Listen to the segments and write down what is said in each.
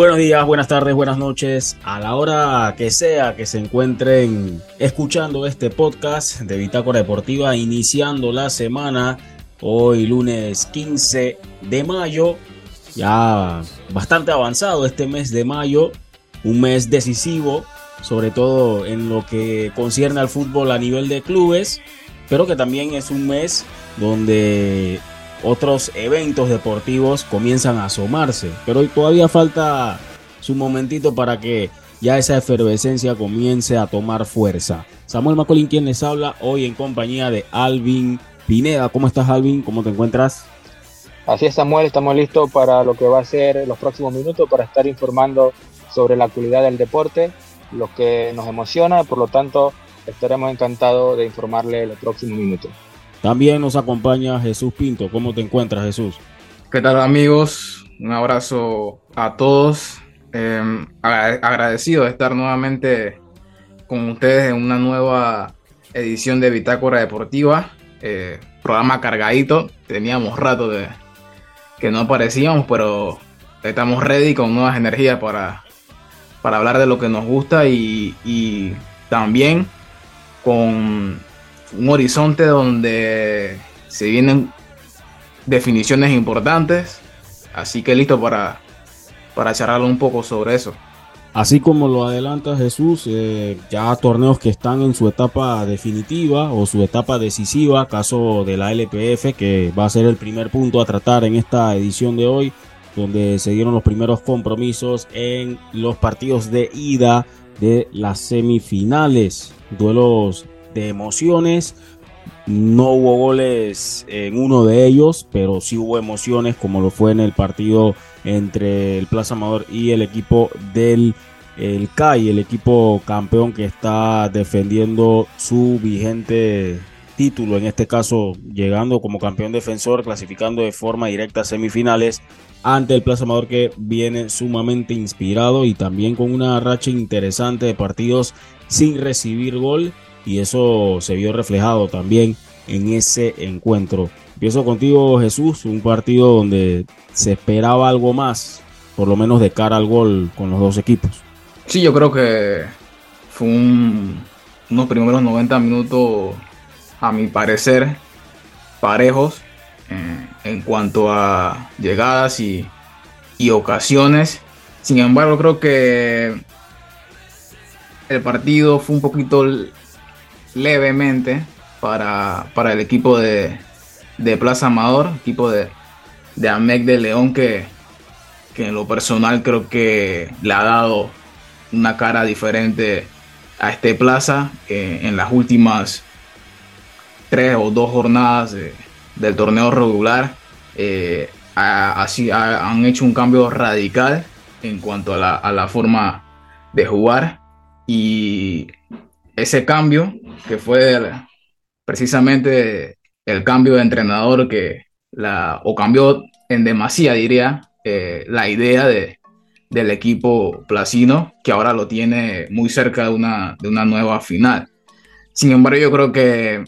Buenos días, buenas tardes, buenas noches. A la hora que sea que se encuentren escuchando este podcast de Bitácora Deportiva, iniciando la semana, hoy lunes 15 de mayo, ya bastante avanzado este mes de mayo, un mes decisivo, sobre todo en lo que concierne al fútbol a nivel de clubes, pero que también es un mes donde otros eventos deportivos comienzan a asomarse. Pero todavía falta su momentito para que ya esa efervescencia comience a tomar fuerza. Samuel Macolín quien les habla hoy en compañía de Alvin Pineda. ¿Cómo estás Alvin? ¿Cómo te encuentras? Así es Samuel, estamos listos para lo que va a ser los próximos minutos para estar informando sobre la actualidad del deporte, lo que nos emociona, por lo tanto estaremos encantados de informarle los próximos minutos. También nos acompaña Jesús Pinto. ¿Cómo te encuentras, Jesús? ¿Qué tal, amigos? Un abrazo a todos. Em, agradecido de estar nuevamente con ustedes en una nueva edición de Bitácora Deportiva. Eh, programa cargadito. Teníamos rato de que no aparecíamos, pero estamos ready con nuevas energías para, para hablar de lo que nos gusta y, y también con un horizonte donde se vienen definiciones importantes, así que listo para, para charlar un poco sobre eso. Así como lo adelanta Jesús, eh, ya torneos que están en su etapa definitiva o su etapa decisiva, caso de la LPF, que va a ser el primer punto a tratar en esta edición de hoy, donde se dieron los primeros compromisos en los partidos de ida de las semifinales, duelos de emociones. No hubo goles en uno de ellos, pero sí hubo emociones como lo fue en el partido entre el Plaza Amador y el equipo del el CAI, el equipo campeón que está defendiendo su vigente título, en este caso llegando como campeón defensor, clasificando de forma directa a semifinales ante el Plaza Amador que viene sumamente inspirado y también con una racha interesante de partidos sin recibir gol y eso se vio reflejado también en ese encuentro. Empiezo contigo Jesús, un partido donde se esperaba algo más, por lo menos de cara al gol con los dos equipos. Sí, yo creo que fue unos primeros 90 minutos, a mi parecer, parejos eh, en cuanto a llegadas y, y ocasiones. Sin embargo, creo que el partido fue un poquito levemente para, para el equipo de, de, Plaza Amador, equipo de, de Amec de León, que, que en lo personal creo que le ha dado una cara diferente a este Plaza en las últimas tres o dos jornadas del torneo regular. Eh, así han hecho un cambio radical en cuanto a la, a la forma de jugar y ese cambio, que fue precisamente el cambio de entrenador que o cambió en demasía, diría, eh, la idea de, del equipo placino, que ahora lo tiene muy cerca de una, de una nueva final. Sin embargo, yo creo que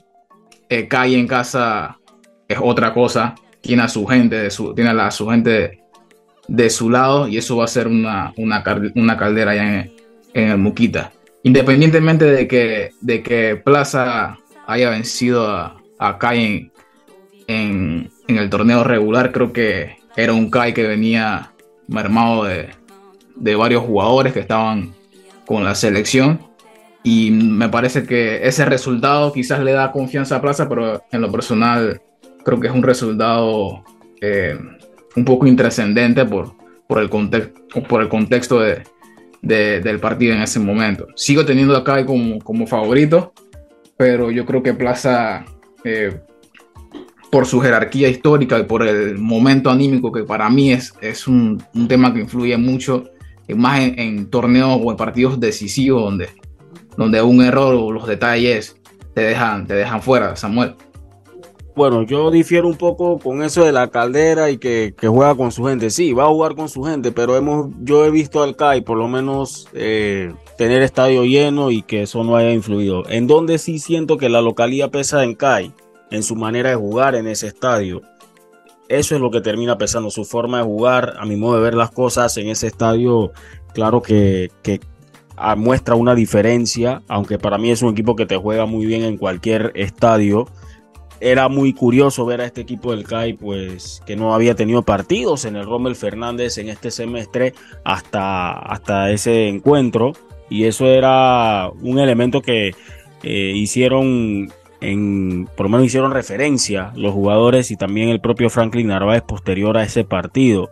eh, Calle en casa es otra cosa, tiene a su gente, de su, tiene a su gente de, su lado y eso va a ser una, una, una caldera allá en, en el Muquita independientemente de que, de que Plaza haya vencido a, a Kai en, el torneo regular, creo que era un Kai que venía mermado de, de varios jugadores que estaban con la selección. Y me parece que ese resultado quizás le da confianza a Plaza, pero en lo personal creo que es un resultado eh, un poco intrascendente por, por, el por el contexto de, del partido en ese momento. Sigo teniendo acá como, como favorito, pero yo creo que Plaza, eh, por su jerarquía histórica y por el momento anímico que para mí es, es un, tema que influye mucho, más en, torneos o en partidos decisivos donde, donde un error o los detalles te dejan, te dejan fuera, Samuel. Bueno, yo difiero un poco con eso de la caldera y que, juega con su gente. Sí, va a jugar con su gente, pero hemos, yo he visto al CAI por lo menos eh, tener estadio lleno y que eso no haya influido. En donde sí siento que la localidad pesa en CAI, en su manera de jugar en ese estadio. eso es lo que termina pesando, su forma de jugar, a mi modo de ver las cosas en ese estadio, claro que, que ah, muestra una diferencia, aunque para mí es un equipo que te juega muy bien en cualquier estadio. Era muy curioso ver a este equipo del CAI, pues que no había tenido partidos en el Rommel Fernández en este semestre hasta, hasta ese encuentro. Y eso era un elemento que eh, hicieron en, por lo menos hicieron referencia los jugadores y también el propio Franklin Narváez posterior a ese partido.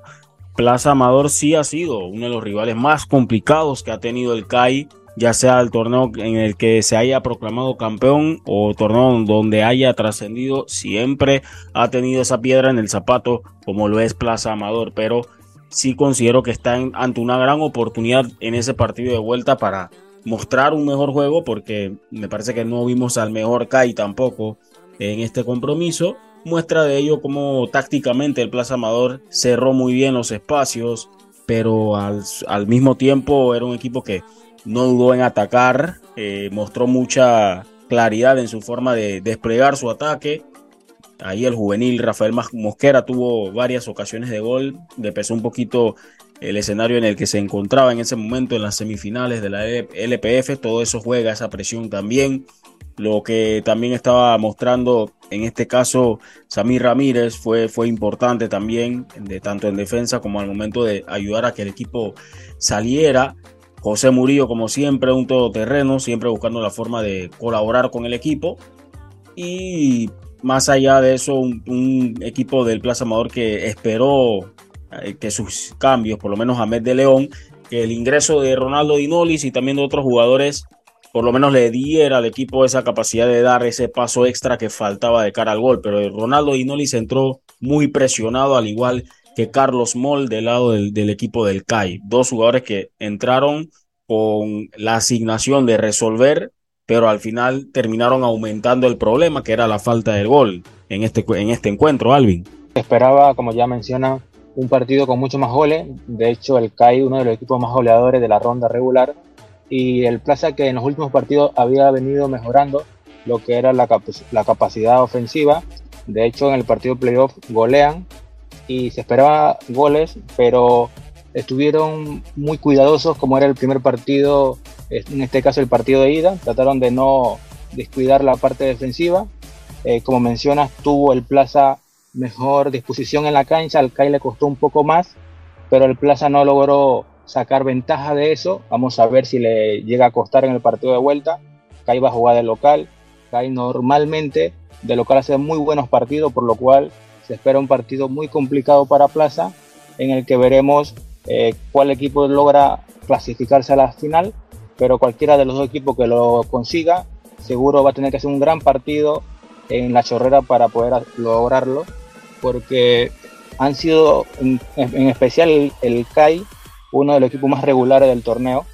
Plaza Amador sí ha sido uno de los rivales más complicados que ha tenido el CAI, ya sea el torneo en el que se haya proclamado campeón o torneo donde haya trascendido, siempre ha tenido esa piedra en el zapato como lo es Plaza Amador, pero sí considero que está ante una gran oportunidad en ese partido de vuelta para mostrar un mejor juego porque me parece que no vimos al mejor Kai tampoco en este compromiso. Muestra de ello como tácticamente el Plaza Amador cerró muy bien los espacios, pero al, mismo tiempo era un equipo que no dudó en atacar, eh, mostró mucha claridad en su forma de desplegar su ataque. Ahí el juvenil Rafael Mosquera tuvo varias ocasiones de gol, le pesó un poquito el escenario en el que se encontraba en ese momento en las semifinales de la LPF, todo eso juega esa presión también. Lo que también estaba mostrando en este caso Samir Ramírez fue, fue importante también, de, tanto en defensa como al momento de ayudar a que el equipo saliera. José Murillo, como siempre, un todoterreno, siempre buscando la forma de colaborar con el equipo. Y más allá de eso, un, equipo del Plaza Amador que esperó eh, que sus cambios, por lo menos a Med de León, que el ingreso de Ronaldo Dinolis y también de otros jugadores, por lo menos le diera al equipo esa capacidad de dar ese paso extra que faltaba de cara al gol. Pero Ronaldo Dinolis entró muy presionado, al igual que Carlos Moll del lado del, equipo del CAI. Dos jugadores que entraron con la asignación de resolver, pero al final terminaron aumentando el problema, que era la falta del gol en este, en este encuentro, Alvin. Esperaba, como ya menciona, un partido con mucho más goles. De hecho, el CAI, uno de los equipos más goleadores de la ronda regular. Y el Plaza que en los últimos partidos había venido mejorando lo que era la, la capacidad ofensiva. De hecho, en el partido playoff golean y se esperaba goles, pero estuvieron muy cuidadosos como era el primer partido, en este caso el partido de ida. Trataron de no descuidar la parte defensiva. Eh, como mencionas, tuvo el Plaza mejor disposición en la cancha, al CAI le costó un poco más, pero el Plaza no logró sacar ventaja de eso. Vamos a ver si le llega a costar en el partido de vuelta. CAI va a jugar de local. CAI normalmente de local hace muy buenos partidos, por lo cual se espera un partido muy complicado para Plaza, en el que veremos eh, cuál equipo logra clasificarse a la final, pero cualquiera de los dos equipos que lo consiga, seguro va a tener que hacer un gran partido en la chorrera para poder lograrlo porque han sido, en, especial el, CAI, uno de los equipos más regulares del torneo.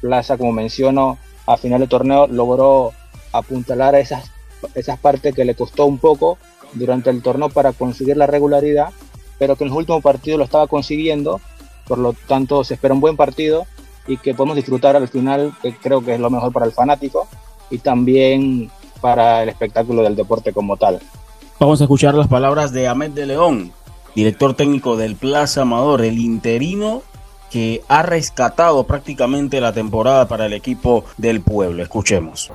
Plaza, como menciono, a final del torneo logró apuntalar esas, esas partes que le costó un poco durante el torneo para conseguir la regularidad, pero que en los últimos partidos lo estaba consiguiendo. Por lo tanto, se espera un buen partido y que podemos disfrutar al final, que creo que es lo mejor para el fanático y también para el espectáculo del deporte como tal. Vamos a escuchar las palabras de Ahmed de León, director técnico del Plaza Amador, el interino que ha rescatado prácticamente la temporada para el equipo del pueblo. Escuchemos.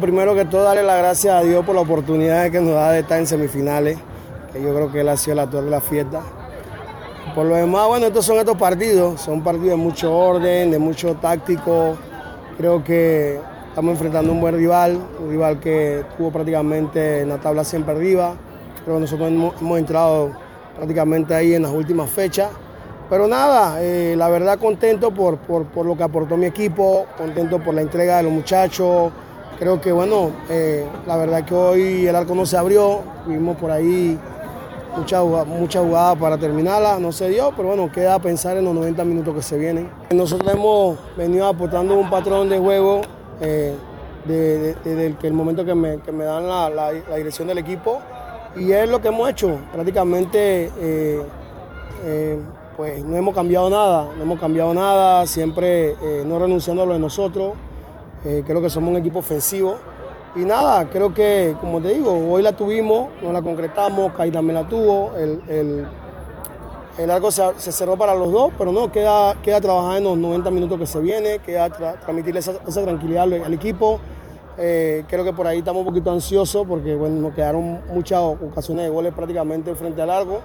Primero que todo, darle las gracias a Dios por la oportunidad que nos da de estar en semifinales, que yo creo que él ha sido la torre de la fiesta. Por lo demás, bueno, estos son estos partidos, son partidos de mucho orden, de mucho táctico. Creo que Estamos enfrentando un buen rival, un rival que tuvo prácticamente en la tabla siempre arriba. Pero nosotros hemos, entrado prácticamente ahí en las últimas fechas. Pero nada, eh, la verdad contento por, por, lo que aportó mi equipo, contento por la entrega de los muchachos. Creo que bueno, eh, la verdad que hoy el arco no se abrió, vimos por ahí muchas mucha jugadas para terminarla, no se dio, pero bueno, queda pensar en los 90 minutos que se vienen. Nosotros hemos venido aportando un patrón de juego eh, desde el momento que me, dan la, dirección del equipo y es lo que hemos hecho. Prácticamente eh, eh, pues no hemos cambiado nada, no hemos cambiado nada, siempre no renunciando a lo de nosotros. Creo que somos un equipo ofensivo Y nada, creo que, como te digo, hoy la tuvimos, no la concretamos, Kai también la tuvo, el, el, el arco se, cerró para los dos, pero no, queda, queda trabajar en los 90 minutos que se viene, queda transmitirle esa, tranquilidad al, equipo. Eh, creo que por ahí estamos un poquito ansiosos porque bueno, nos quedaron muchas ocasiones de goles prácticamente frente al largo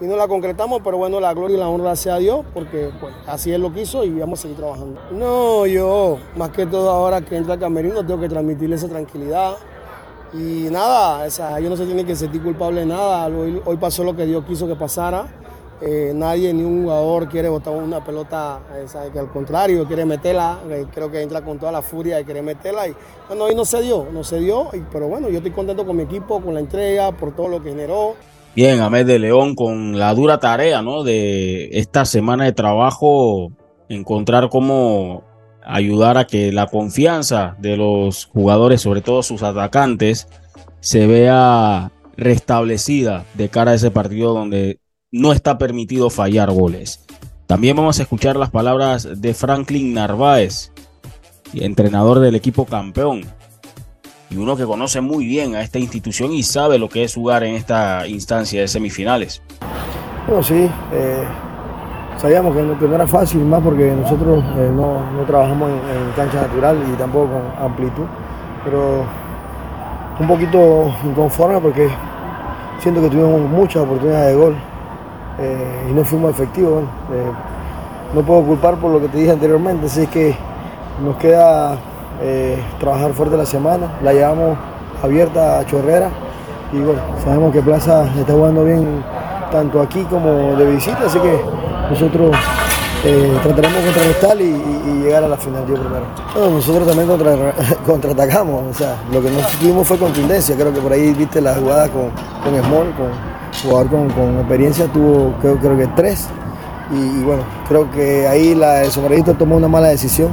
y no la concretamos, pero bueno, la gloria y la honra sea a Dios, porque pues, así Él lo quiso y vamos a seguir trabajando. No, yo, más que todo ahora que entra Camerino, tengo que transmitirle esa tranquilidad. Y nada, esa, ellos no se tienen que sentir culpables de nada. Hoy, hoy pasó lo que Dios quiso que pasara. Eh, nadie, ni un jugador quiere botar una pelota, que al contrario, quiere meterla. creo que entra con toda la furia de querer meterla. Y bueno, hoy no se dio, no se dio. pero bueno, yo estoy contento con mi equipo, con la entrega, por todo lo que generó. Bien, Ahmed de León con la dura tarea, ¿no? De esta semana de trabajo, encontrar cómo ayudar a que la confianza de los jugadores, sobre todo sus atacantes, se vea restablecida de cara a ese partido donde no está permitido fallar goles. También vamos a escuchar las palabras de Franklin Narváez, entrenador del equipo campeón, y uno que conoce muy bien a esta institución y sabe lo que es jugar en esta instancia de semifinales. Bueno, sí, eh, sabíamos que no, era fácil, más porque nosotros eh, no, trabajamos en, cancha natural y tampoco con amplitud, pero un poquito inconforme porque siento que tuvimos muchas oportunidades de gol eh, y no fuimos efectivos. no puedo culpar por lo que te dije anteriormente, así es que nos queda eh, trabajar fuerte la semana. La llevamos abierta a Chorrera y bueno, sabemos que Plaza está jugando bien tanto aquí como de visita, así que nosotros eh, trataremos de contrarrestar y, llegar a la final yo primero. Bueno, nosotros también contra, contraatacamos, o sea, lo que no tuvimos fue contundencia, creo que por ahí viste la jugada con, con Small, con jugador con, experiencia, tuvo creo, creo que tres y, bueno, creo que ahí la, el sombrerito tomó una mala decisión,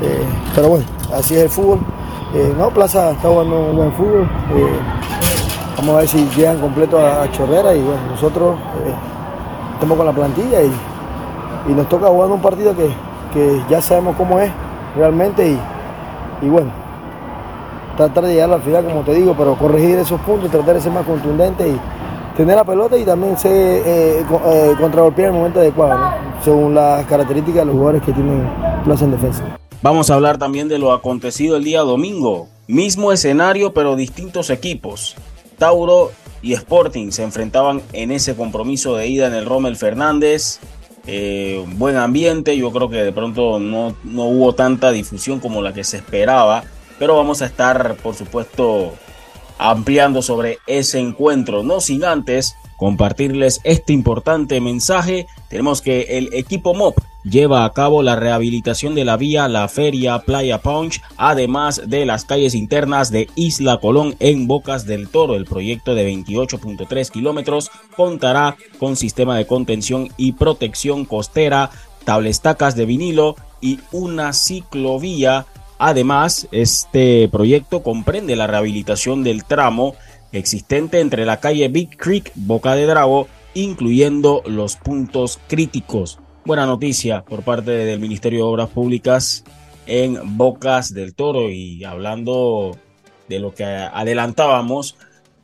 eh, pero bueno, así es el fútbol. Eh, no, Plaza está jugando buen fútbol. Eh, vamos a ver si llegan completo a, Chorrera y bueno, nosotros eh, estamos con la plantilla y, nos toca jugar un partido que, ya sabemos cómo es realmente y, bueno, tratar de llegar al final como te digo, pero corregir esos puntos, tratar de ser más contundente y tener la pelota y también ser eh, contragolpear en el momento adecuado, según las características de los jugadores que tienen Plaza en defensa. Vamos a hablar también de lo acontecido el día domingo. Mismo escenario, pero distintos equipos. Tauro y Sporting se enfrentaban en ese compromiso de ida en el Rommel Fernández. Eh, buen ambiente, yo creo que de pronto no, no hubo tanta difusión como la que se esperaba, pero vamos a estar, por supuesto, ampliando sobre ese encuentro, no sin antes compartirles este importante mensaje. Tenemos que el equipo MOP lleva a cabo la rehabilitación de la vía La Feria Playa Punch, además de las calles internas de Isla Colón en Bocas del Toro. El proyecto de 28.3 kilómetros contará con sistema de contención y protección costera, tablestacas de vinilo y una ciclovía. Además, este proyecto comprende la rehabilitación del tramo existente entre la calle Big Creek, Boca de Drago, incluyendo los puntos críticos buena noticia por parte del Ministerio de Obras Públicas en Bocas del Toro y hablando de lo que adelantábamos,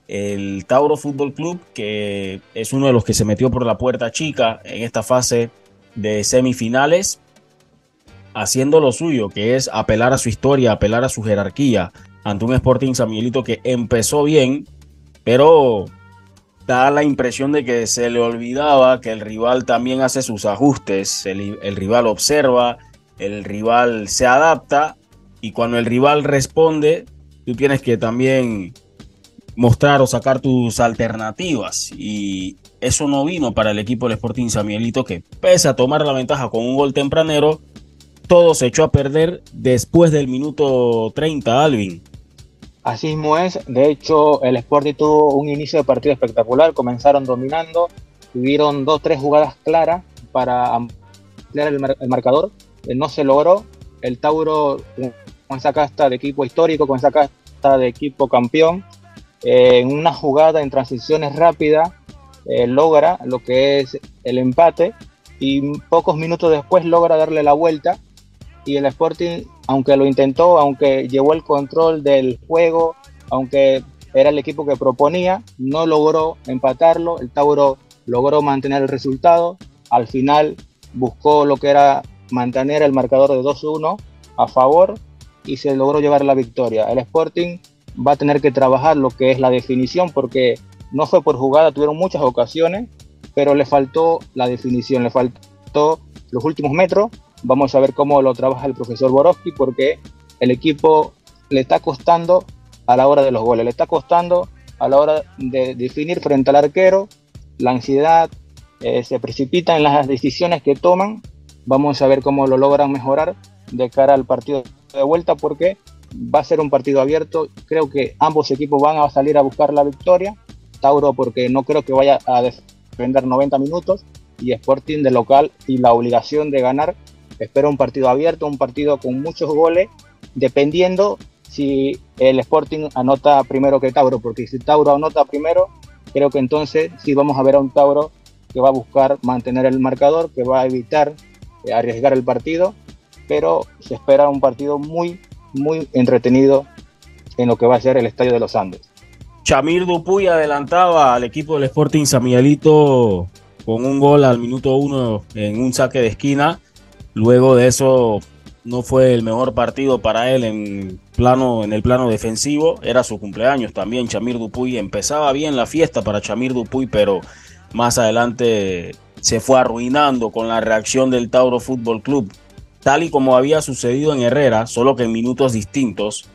el Tauro Fútbol Club, que es uno de los que se metió por la puerta chica en esta fase de semifinales, haciendo lo suyo, que es apelar a su historia, apelar a su jerarquía ante un Sporting San Miguelito que empezó bien, pero da la impresión de que se le olvidaba que el rival también hace sus ajustes, el, rival observa, el rival se adapta y cuando el rival responde, tú tienes que también mostrar o sacar tus alternativas y eso no vino para el equipo del Sporting Samielito que pese a tomar la ventaja con un gol tempranero, todo se echó a perder después del minuto 30, Alvin. Así mismo es, de hecho el Sporting tuvo un inicio de partido espectacular, comenzaron dominando, tuvieron dos, tres jugadas claras para ampliar el, marcador, eh, no se logró, el Tauro con esa casta de equipo histórico, con esa casta de equipo campeón, eh, en una jugada en transiciones rápidas eh, logra lo que es el empate y pocos minutos después logra darle la vuelta y el Sporting aunque lo intentó, aunque llevó el control del juego, aunque era el equipo que proponía, no logró empatarlo, el Tauro logró mantener el resultado, al final buscó lo que era mantener el marcador de 2-1 a favor y se logró llevar la victoria. El Sporting va a tener que trabajar lo que es la definición porque no fue por jugada, tuvieron muchas ocasiones, pero le faltó la definición, le faltó los últimos metros. Vamos a ver cómo lo trabaja el profesor Borowski porque el equipo le está costando a la hora de los goles, le está costando a la hora de definir frente al arquero, la ansiedad, eh, se precipita en las decisiones que toman. Vamos a ver cómo lo logran mejorar de cara al partido de vuelta porque va a ser un partido abierto. Creo que ambos equipos van a salir a buscar la victoria. Tauro porque no creo que vaya a defender 90 minutos y Sporting de local y la obligación de ganar. Espero un partido abierto, un partido con muchos goles, dependiendo si el Sporting anota primero que Tauro, porque si Tauro anota primero, creo que entonces sí vamos a ver a un Tauro que va a buscar mantener el marcador, que va a evitar eh, arriesgar el partido, pero se espera un partido muy, muy entretenido en lo que va a ser el Estadio de los Andes. Chamir Dupuy adelantaba al equipo del Sporting San Miguelito con un gol al minuto uno en un saque de esquina. Luego de eso no fue el mejor partido para él en, plano, en el plano defensivo. Era su cumpleaños también. Chamir Dupuy empezaba bien la fiesta para Chamir Dupuy, pero más adelante se fue arruinando con la reacción del Tauro Fútbol Club. Tal y como había sucedido en Herrera, solo que en minutos distintos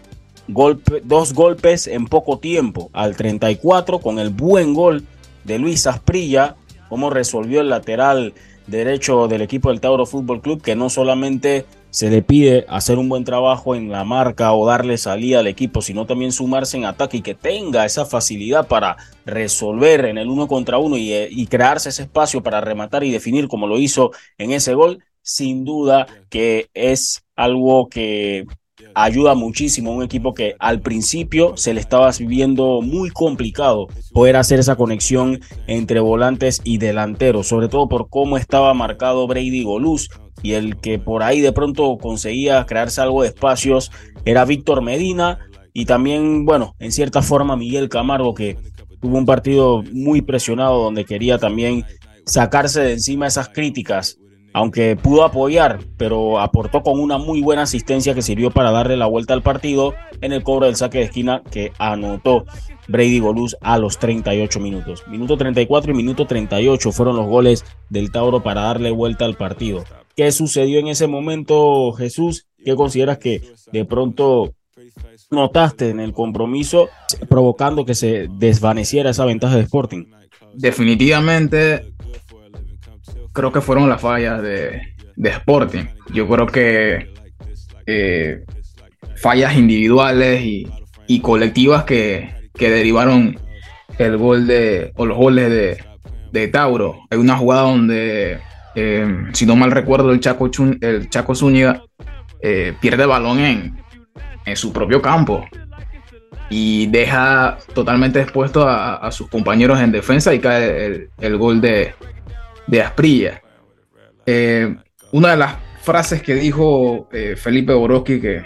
dos golpes en poco tiempo, al 34 con el buen gol de Luis Asprilla, como resolvió el lateral derecho del equipo del Tauro Fútbol Club, que no solamente se le pide hacer un buen trabajo en la marca o darle salida al equipo, sino también sumarse en ataque y que tenga esa facilidad para resolver en el uno contra uno y, y crearse ese espacio para rematar y definir como lo hizo en ese gol, sin duda que es algo que ayuda muchísimo a un equipo que al principio se le estaba viviendo muy complicado poder hacer esa conexión entre volantes y delanteros, sobre todo por cómo estaba marcado Brady Goluz y el que por ahí de pronto conseguía crearse algo de espacios era Víctor Medina y también, bueno, en cierta forma Miguel Camargo que tuvo un partido muy presionado donde quería también sacarse de encima esas críticas aunque pudo apoyar, pero aportó con una muy buena asistencia que sirvió para darle la vuelta al partido en el cobro del saque de esquina que anotó Brady Goluz a los 38 minutos. Minuto 34 y minuto 38 fueron los goles del Tauro para darle vuelta al partido. ¿Qué sucedió en ese momento, Jesús? ¿Qué consideras que de pronto notaste en el compromiso provocando que se desvaneciera esa ventaja de Sporting? Definitivamente creo que fueron las fallas de, Sporting. Yo creo que eh, fallas individuales y, colectivas que, derivaron el gol de, o los goles de, Tauro. Hay una jugada donde, eh, si no mal recuerdo, el Chaco, el Chaco Zúñiga eh, pierde el balón en, su propio campo y deja totalmente expuesto a, sus compañeros en defensa y cae el gol de, de Asprilla. Eh, una de las frases que dijo eh, Felipe Borowski, que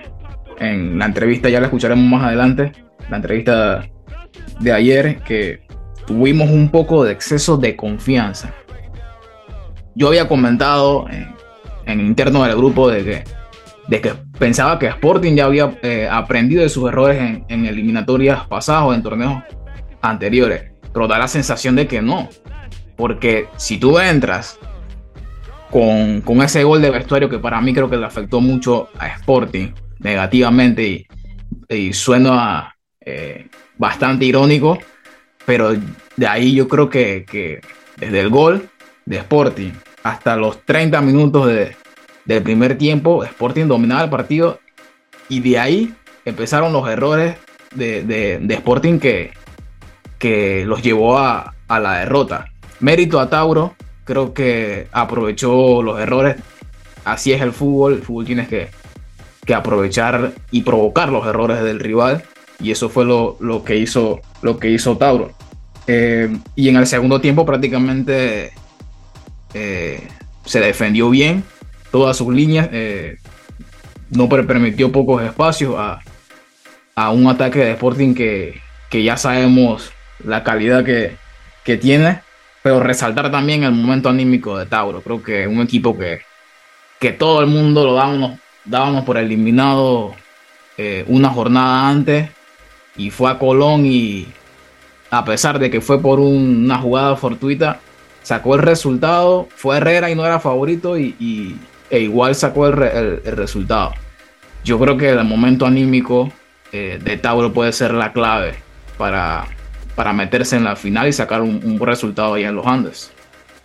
en la entrevista ya la escucharemos más adelante, la entrevista de ayer, que tuvimos un poco de exceso de confianza. Yo había comentado en, interno del grupo de que, de que pensaba que Sporting ya había eh, aprendido de sus errores en, en eliminatorias pasadas o en torneos anteriores, pero da la sensación de que no, porque si tú entras con, ese gol de vestuario que para mí creo que le afectó mucho a Sporting negativamente y, suena eh, bastante irónico, pero de ahí yo creo que, desde el gol de Sporting hasta los 30 minutos del primer tiempo, Sporting dominaba el partido y de ahí empezaron los errores de, Sporting que, que los llevó a, a la derrota. Mérito a Tauro, creo que aprovechó los errores. Así es el fútbol, el fútbol tienes que, aprovechar y provocar los errores del rival. Y eso fue lo, que, hizo, lo que hizo Tauro. Eh, y en el segundo tiempo prácticamente eh, se defendió bien todas sus líneas. Eh, no permitió pocos espacios a, a un ataque de Sporting que, que ya sabemos la calidad que, que, tiene, pero resaltar también el momento anímico de Tauro. Creo que un equipo que, que todo el mundo lo dábamos, dábamos por eliminado eh, una jornada antes y fue a Colón y a pesar de que fue por una jugada fortuita, sacó el resultado, fue Herrera y no era favorito y, e igual sacó el, resultado. Yo creo que el momento anímico eh, de Tauro puede ser la clave para, para meterse en la final y sacar un, buen resultado allá en los Andes.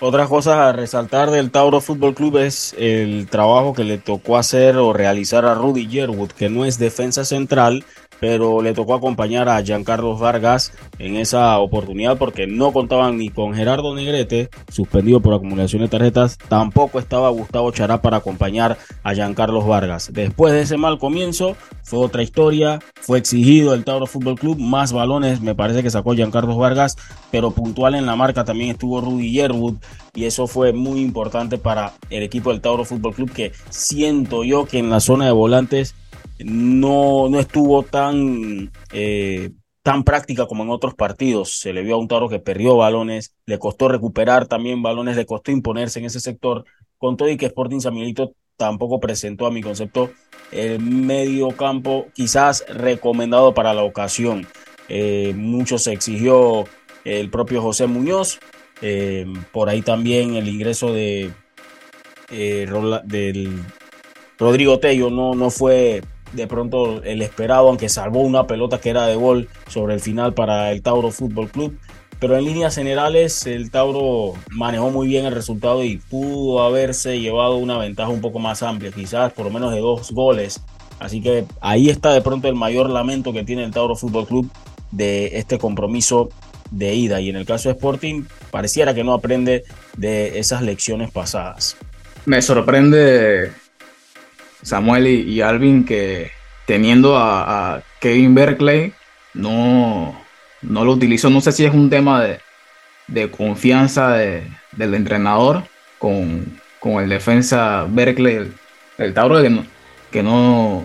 Otra cosa a resaltar del Tauro Fútbol Club es el trabajo que le tocó hacer o realizar a Rudy Yerwood, que no es defensa central, pero le tocó acompañar a Giancarlo Vargas en esa oportunidad porque no contaban ni con Gerardo Negrete, suspendido por acumulación de tarjetas, tampoco estaba Gustavo Chará para acompañar a Giancarlo Vargas. Después de ese mal comienzo, fue otra historia, fue exigido el Tauro Fútbol Club, más balones me parece que sacó Giancarlo Vargas, pero puntual en la marca también estuvo Rudy Yerwood y eso fue muy importante para el equipo del Tauro Fútbol Club que siento yo que en la zona de volantes no, no estuvo tan, eh, tan práctica como en otros partidos. Se le vio a un Tauro que perdió balones, le costó recuperar también balones, le costó imponerse en ese sector. Con todo y que Sporting San tampoco presentó a mi concepto el medio campo quizás recomendado para la ocasión. Eh, mucho se exigió el propio José Muñoz, eh, por ahí también el ingreso de del Rodrigo Tello no, no fue de pronto el esperado, aunque salvó una pelota que era de gol sobre el final para el Tauro Fútbol Club. Pero en líneas generales, el Tauro manejó muy bien el resultado y pudo haberse llevado una ventaja un poco más amplia, quizás por lo menos de dos goles. Así que ahí está de pronto el mayor lamento que tiene el Tauro Fútbol Club de este compromiso de ida. Y en el caso de Sporting, pareciera que no aprende de esas lecciones pasadas. Me sorprende Samuel y, Alvin que teniendo a, Kevin Berkeley no, no lo utilizó. No sé si es un tema de, confianza del entrenador con, el defensa Berkeley, el, Tauro, que no,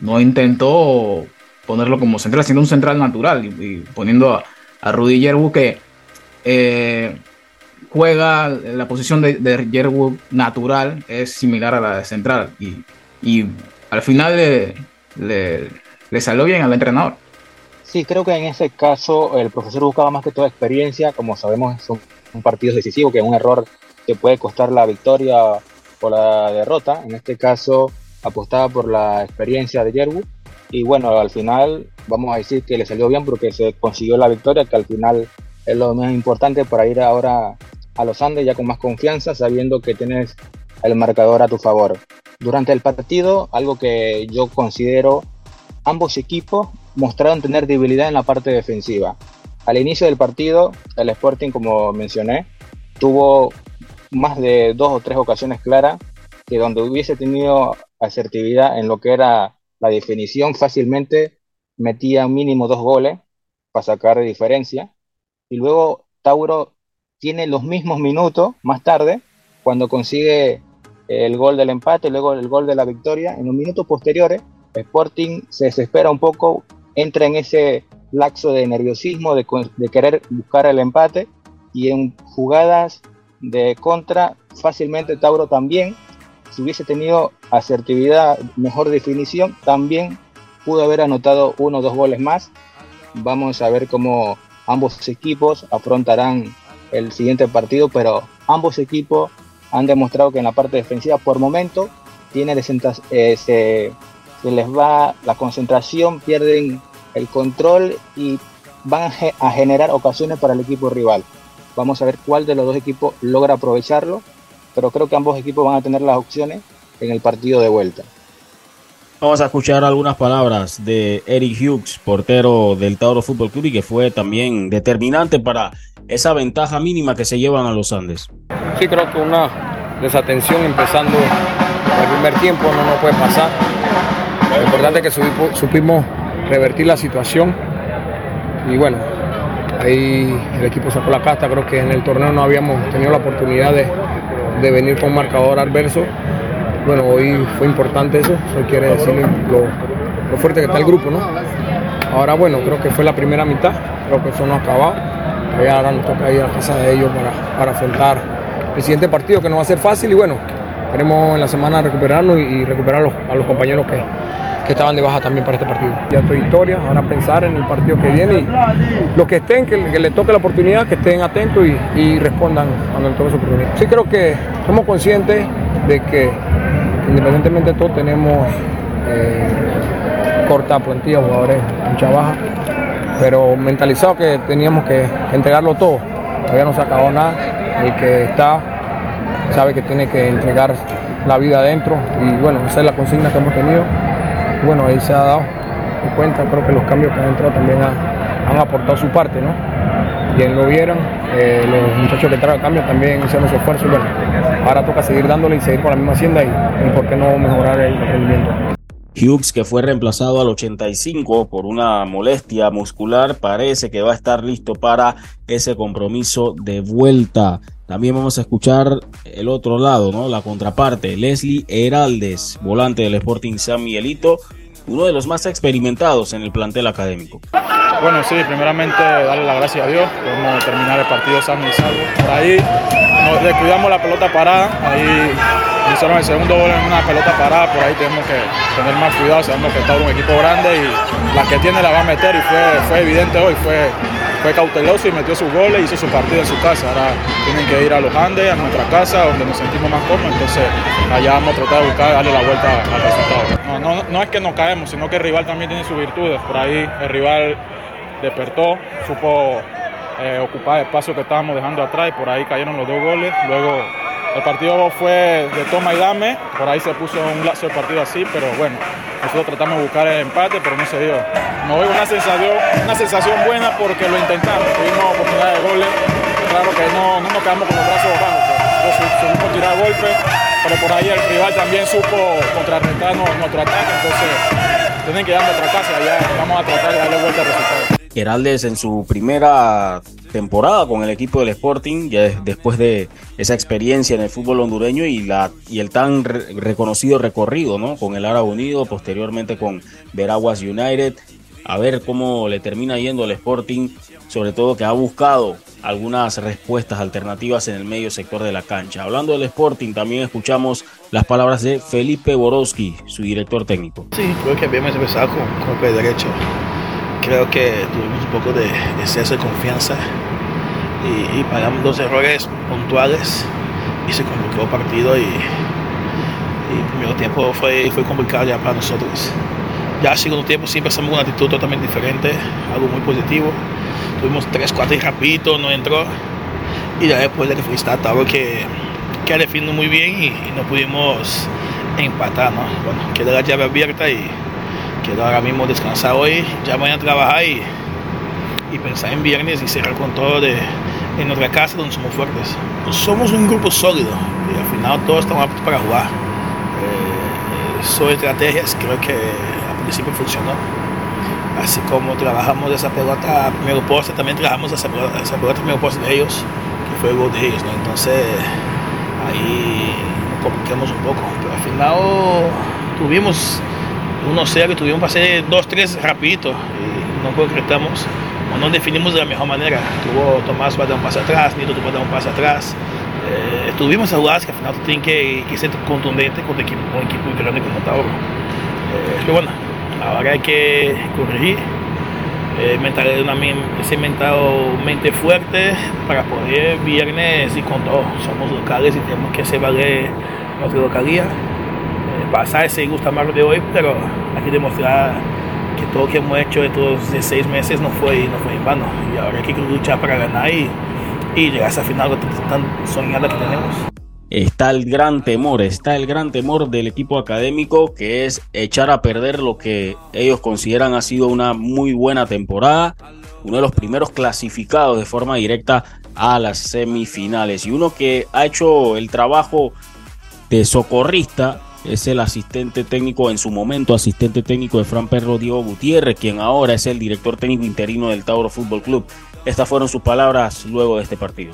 no, intentó ponerlo como central, siendo un central natural y, poniendo a, a Rudy Yerbu que eh, juega la posición de, de natural es similar a la de central y, y al final le, le, salió bien al entrenador. Sí, creo que en ese caso el profesor buscaba más que toda experiencia, como sabemos son un partido decisivo, que es un error que puede costar la victoria o la derrota, en este caso apostaba por la experiencia de Yerwood y bueno, al final vamos a decir que le salió bien porque se consiguió la victoria, que al final es lo más importante para ir ahora a los Andes ya con más confianza, sabiendo que tienes el marcador a tu favor. Durante el partido, algo que yo considero, ambos equipos mostraron tener debilidad en la parte defensiva. Al inicio del partido, el Sporting, como mencioné, tuvo más de dos o tres ocasiones claras que donde hubiese tenido asertividad en lo que era la definición, fácilmente metía mínimo dos goles para sacar diferencia. Y luego Tauro tiene los mismos minutos más tarde, cuando consigue el gol del empate, luego el gol de la victoria. En los minutos posteriores, Sporting se desespera un poco, entra en ese laxo de nerviosismo, de, querer buscar el empate, y en jugadas de contra, fácilmente Tauro también, si hubiese tenido asertividad, mejor definición, también pudo haber anotado uno o dos goles más. Vamos a ver cómo ambos equipos afrontarán el siguiente partido, pero ambos equipos han demostrado que en la parte defensiva por momento tiene eh, se, les va la concentración, pierden el control y van a, generar ocasiones para el equipo rival. Vamos a ver cuál de los dos equipos logra aprovecharlo, pero creo que ambos equipos van a tener las opciones en el partido de vuelta. Vamos a escuchar algunas palabras de Eric Hughes, portero del Tauro Fútbol Club y que fue también determinante para esa ventaja mínima que se llevan a los Andes. Sí, creo que una desatención empezando el primer tiempo no nos puede pasar. Lo importante es que supimos revertir la situación y bueno, ahí el equipo sacó la casta, creo que en el torneo no habíamos tenido la oportunidad de, venir con marcador adverso bueno, hoy fue importante eso, eso quiere decir lo, lo fuerte que está el grupo, ¿no? Ahora bueno, creo que fue la primera mitad, creo que eso no ha acabado. Ahora nos toca ir a la casa de ellos para, para afrontar el siguiente partido, que no va a ser fácil y bueno, queremos en la semana recuperarnos y, recuperar a los, compañeros que, que estaban de baja también para este partido. Ya estoy historia, ahora pensar en el partido que viene y los que estén, que, que les toque la oportunidad, que estén atentos y, y respondan cuando les toque su oportunidad. Sí creo que somos conscientes de que independientemente de todo tenemos eh, corta plantilla, jugadores mucha baja, pero mentalizado que teníamos que, entregarlo todo. Todavía no se acabó nada. El que está sabe que tiene que entregar la vida adentro y bueno, esa es la consigna que hemos tenido. Bueno, ahí se ha dado cuenta, creo que los cambios que han entrado también ha- han aportado su parte, ¿no? Bien lo vieron, eh, los muchachos que traen cambio también hicieron su esfuerzo y bueno, ahora toca seguir dándole y seguir con la misma hacienda y, y por qué no mejorar el rendimiento. Hughes, que fue reemplazado al 85 por una molestia muscular, parece que va a estar listo para ese compromiso de vuelta. También vamos a escuchar el otro lado, ¿no? La contraparte, Leslie Heraldes, volante del Sporting San Miguelito, uno de los más experimentados en el plantel académico. Bueno, sí, primeramente darle las gracias a Dios, podemos terminar el partido sano y salvo. Por ahí nos descuidamos la pelota parada, ahí hicieron el segundo gol en una pelota parada, por ahí tenemos que tener más cuidado, sabemos que está un equipo grande y las que tiene la va a meter y fue, fue evidente hoy, fue, fue cauteloso y metió sus goles hizo su partido en su casa. Ahora tienen que ir a los Andes, a nuestra casa, donde nos sentimos más cómodos, entonces allá vamos a tratar de buscar darle la vuelta al resultado. No, no, es que nos caemos, sino que el rival también tiene sus virtudes, por ahí el rival despertó, supo eh, ocupar el espacio que estábamos dejando atrás y por ahí cayeron los dos goles. Luego el partido fue de toma y dame, por ahí se puso un lazo de partido así, pero bueno, nosotros tratamos de buscar el empate, pero no se dio. Me voy una sensación, una sensación buena porque lo intentamos, tuvimos oportunidad de goles, claro que no, no nos quedamos con los brazos bajos, pues, supimos tirar golpes, pero por ahí el rival también supo contrarrestar no- nuestro ataque, entonces tienen que darme otra casa, ya vamos a tratar de darle vuelta al resultado. Heraldes en su primera temporada con el equipo del Sporting, ya des- después de esa experiencia en el fútbol hondureño y, la, y el tan re- reconocido recorrido ¿no? con el Árabe Unido, posteriormente con Veraguas United. A ver cómo le termina yendo el Sporting, sobre todo que ha buscado algunas respuestas alternativas en el medio sector de la cancha. Hablando del Sporting, también escuchamos las palabras de Felipe Borowski, su director técnico. Sí, creo que habíamos empezado con, con pie derecho. Creo que tuvimos un poco de exceso de confianza y, pagamos dos errores puntuales y se complicó el partido y, y el primer tiempo fue, fue complicado ya para nosotros. Ya el segundo tiempo sí empezamos con una actitud totalmente diferente, algo muy positivo. Tuvimos tres, cuatro y rapidito, no entró. Y ya después fue Tavo que, que definió muy bien y, no pudimos empatar, ¿no? Bueno, quedó la llave abierta y quedó ahora mismo descansar hoy, ya mañana trabajar y, pensar en viernes y cerrar con todo de, en nuestra casa donde somos fuertes. Somos un grupo sólido y al final todos estamos aptos para jugar. Eh, son estrategias, creo que al principio funcionó. Así como trabajamos esa pelota a primero poste, también trabajamos esa pelota, esa pelota a primero poste de ellos, que fue el gol de ellos. Entonces ahí nos complicamos un poco, pero al final tuvimos 1-0 y tuvimos para hacer 2-3 rapidito y no concretamos o no definimos de la mejor manera. Tuvo Tomás para dar un paso atrás, Nito tuvo para dar un paso atrás. Eh, tuvimos jugadas que al final tienen que, que ser contundente con un equipo, equipo grande como Tauro. Eh, pero bueno, ahora hay que corregir, eh, mental, una, ser mentalmente fuerte para poder viernes y con todo. Somos locales y tenemos que hacer valer nuestra localía pasar ese gusto amargo de hoy, pero hay que demostrar que todo lo que hemos hecho estos 16 meses no fue, no fue en vano. Y ahora hay que luchar para ganar y, y llegar a esa final tan soñada que tenemos. está el gran temor, está el gran temor del equipo académico que es echar a perder lo que ellos consideran ha sido una muy buena temporada, uno de los primeros clasificados de forma directa a las semifinales y uno que ha hecho el trabajo de socorrista es el asistente técnico en su momento, asistente técnico de Fran Perro Diego Gutiérrez, quien ahora es el director técnico interino del Tauro Fútbol Club. Estas fueron sus palabras luego de este partido.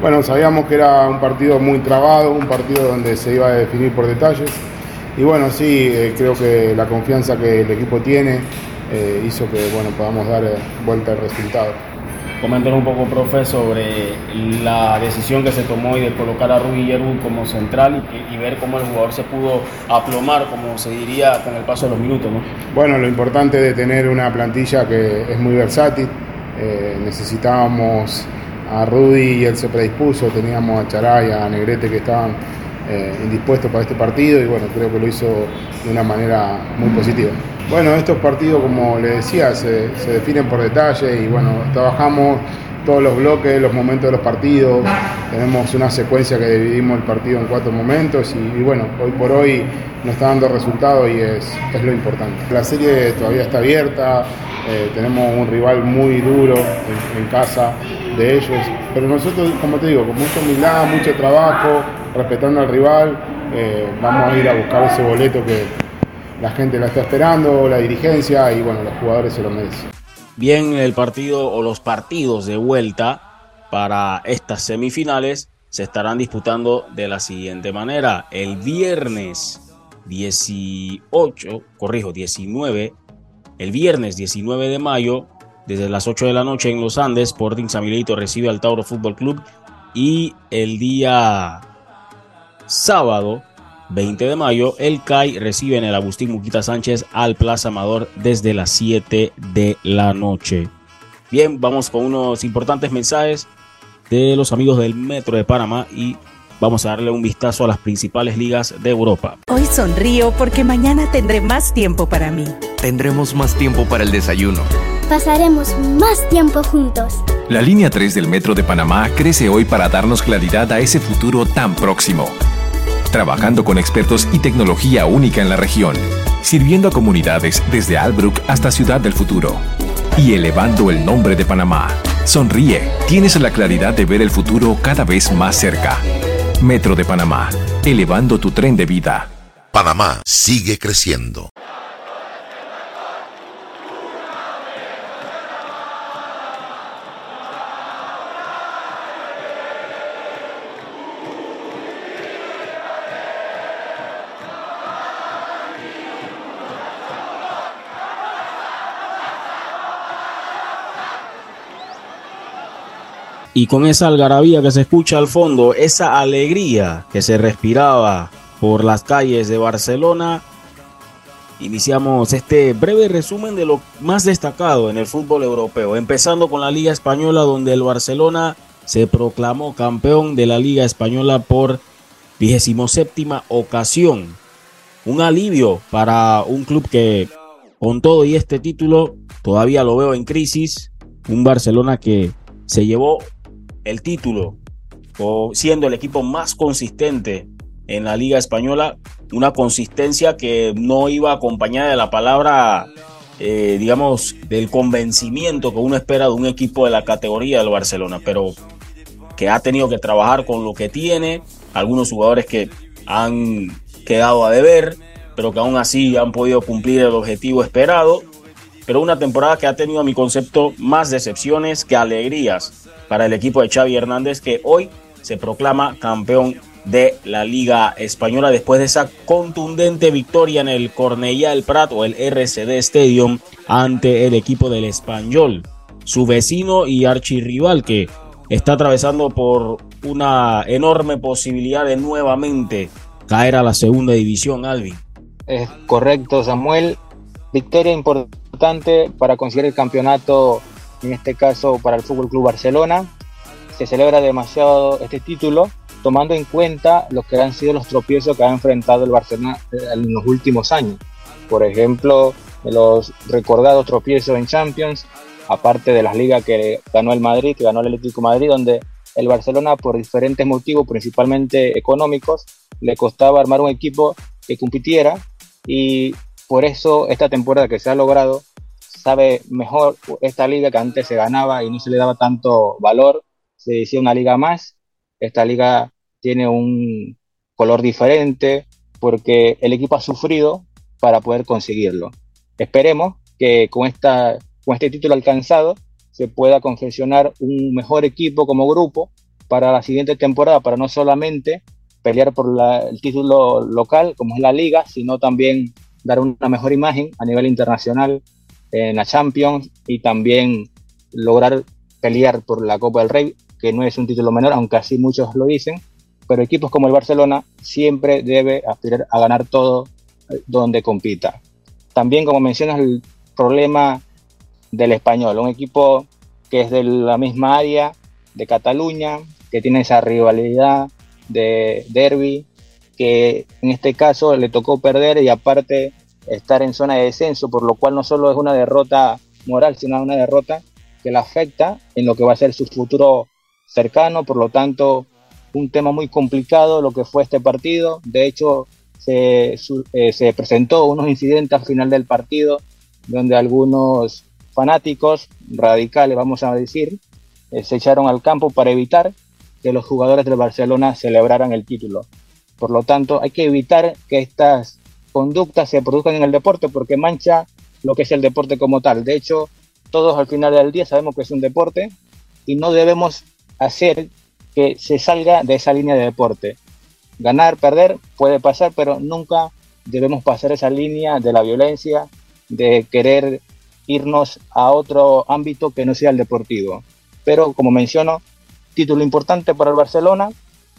Bueno, sabíamos que era un partido muy trabado, un partido donde se iba a definir por detalles. Y bueno, sí, eh, creo que la confianza que el equipo tiene eh, hizo que bueno, podamos dar eh, vuelta al resultado. Comentar un poco, profe, sobre la decisión que se tomó y de colocar a Rubí Yerbu como central y, ver cómo el jugador se pudo aplomar, como se diría con el paso de los minutos. ¿no? Bueno, lo importante de tener una plantilla que es muy versátil. necesitábamos a Rudy y él se predispuso, teníamos a Charay, a Negrete que estaban eh, indispuestos para este partido y bueno, creo que lo hizo de una manera muy positiva. Bueno, estos partidos, como le decía, se, definen por detalle y bueno, trabajamos todos los bloques, los momentos de los partidos, tenemos una secuencia que dividimos el partido en cuatro momentos y, bueno, hoy por hoy nos está dando resultados y es, es lo importante. La serie todavía está abierta, eh, tenemos un rival muy duro en, casa de ellos, pero nosotros, como te digo, con mucha humildad, mucho trabajo, respetando al rival, eh, vamos a ir a buscar ese boleto que la gente la está esperando, la dirigencia y bueno, los jugadores se lo merecen. Bien, el partido o los partidos de vuelta para estas semifinales se estarán disputando de la siguiente manera. El viernes 18, corrijo, 19 el viernes 19 de mayo, desde las 8 de la noche en los Andes, Sporting San recibe al Tauro Fútbol Club. Y el día sábado 20 de mayo, el CAI recibe en el Agustín Muquita Sánchez al Plaza Amador desde las 7 de la noche. Bien, vamos con unos importantes mensajes de los amigos del Metro de Panamá y Vamos a darle un vistazo a las principales ligas de Europa. Hoy sonrío porque mañana tendré más tiempo para mí. Tendremos más tiempo para el desayuno. Pasaremos más tiempo juntos. La línea 3 del Metro de Panamá crece hoy para darnos claridad a ese futuro tan próximo. Trabajando con expertos y tecnología única en la región. Sirviendo a comunidades desde Albrook hasta Ciudad del Futuro. Y elevando el nombre de Panamá. Sonríe, tienes la claridad de ver el futuro cada vez más cerca. Metro de Panamá, elevando tu tren de vida. Panamá sigue creciendo. Y con esa algarabía que se escucha al fondo, esa alegría que se respiraba por las calles de Barcelona, iniciamos este breve resumen de lo más destacado en el fútbol europeo, empezando con la Liga Española donde el Barcelona se proclamó campeón de la Liga Española por 27 ocasión. Un alivio para un club que con todo y este título todavía lo veo en crisis. Un Barcelona que se llevó el título o siendo el equipo más consistente en la liga española, una consistencia que no iba acompañada de la palabra, eh, digamos, del convencimiento que uno espera de un equipo de la categoría del Barcelona, pero que ha tenido que trabajar con lo que tiene, algunos jugadores que han quedado a deber, pero que aún así han podido cumplir el objetivo esperado, pero una temporada que ha tenido a mi concepto más decepciones que alegrías para el equipo de Xavi Hernández que hoy se proclama campeón de la Liga Española después de esa contundente victoria en el Cornellà del Prat o el RCD Stadium ante el equipo del Español, su vecino y archirrival que está atravesando por una enorme posibilidad de nuevamente caer a la segunda división, Alvin. Es correcto, Samuel. Victoria importante para conseguir el campeonato en este caso para el Fútbol Club Barcelona. Se celebra demasiado este título, tomando en cuenta lo que han sido los tropiezos que ha enfrentado el Barcelona eh, en los últimos años. Por ejemplo, los recordados tropiezos en Champions, aparte de las ligas que ganó el Madrid, que ganó el Atlético Madrid, donde el Barcelona, por diferentes motivos, principalmente económicos, le costaba armar un equipo que compitiera y por eso esta temporada que se ha logrado sabe mejor esta liga que antes se ganaba y no se le daba tanto valor, se decía una liga más, esta liga tiene un color diferente porque el equipo ha sufrido para poder conseguirlo. Esperemos que con, esta, con este título alcanzado se pueda confeccionar un mejor equipo como grupo para la siguiente temporada, para no solamente pelear por el título local, como es la liga, sino también dar una mejor imagen a nivel internacional en la Champions y también lograr pelear por la Copa del Rey, que no es un título menor, aunque así muchos lo dicen, pero equipos como el Barcelona siempre debe aspirar a ganar todo eh, donde compita. También, como mencionas, el problema del español, un equipo que es de la misma área de Cataluña, que tiene esa rivalidad de derby, que en este caso le tocó perder y aparte estar en zona de descenso, por lo cual no solo es una derrota moral, sino una derrota que la afecta en lo que va a ser su futuro cercano, por lo tanto, un tema muy complicado lo que fue este partido. De hecho, se, eh, se presentó unos incidentes al final del partido donde algunos fanáticos radicales, vamos a decir, eh, se echaron al campo para evitar que los jugadores del Barcelona celebraran el título. Por lo tanto, hay que evitar que estas conductas se produzcan en el deporte porque mancha lo que es el deporte como tal. De hecho, todos al final del día sabemos que es un deporte y no debemos hacer que se salga de esa línea de deporte. Ganar, perder puede pasar, pero nunca debemos pasar esa línea de la violencia, de querer irnos a otro ámbito que no sea el deportivo. Pero como menciono, título importante para el Barcelona.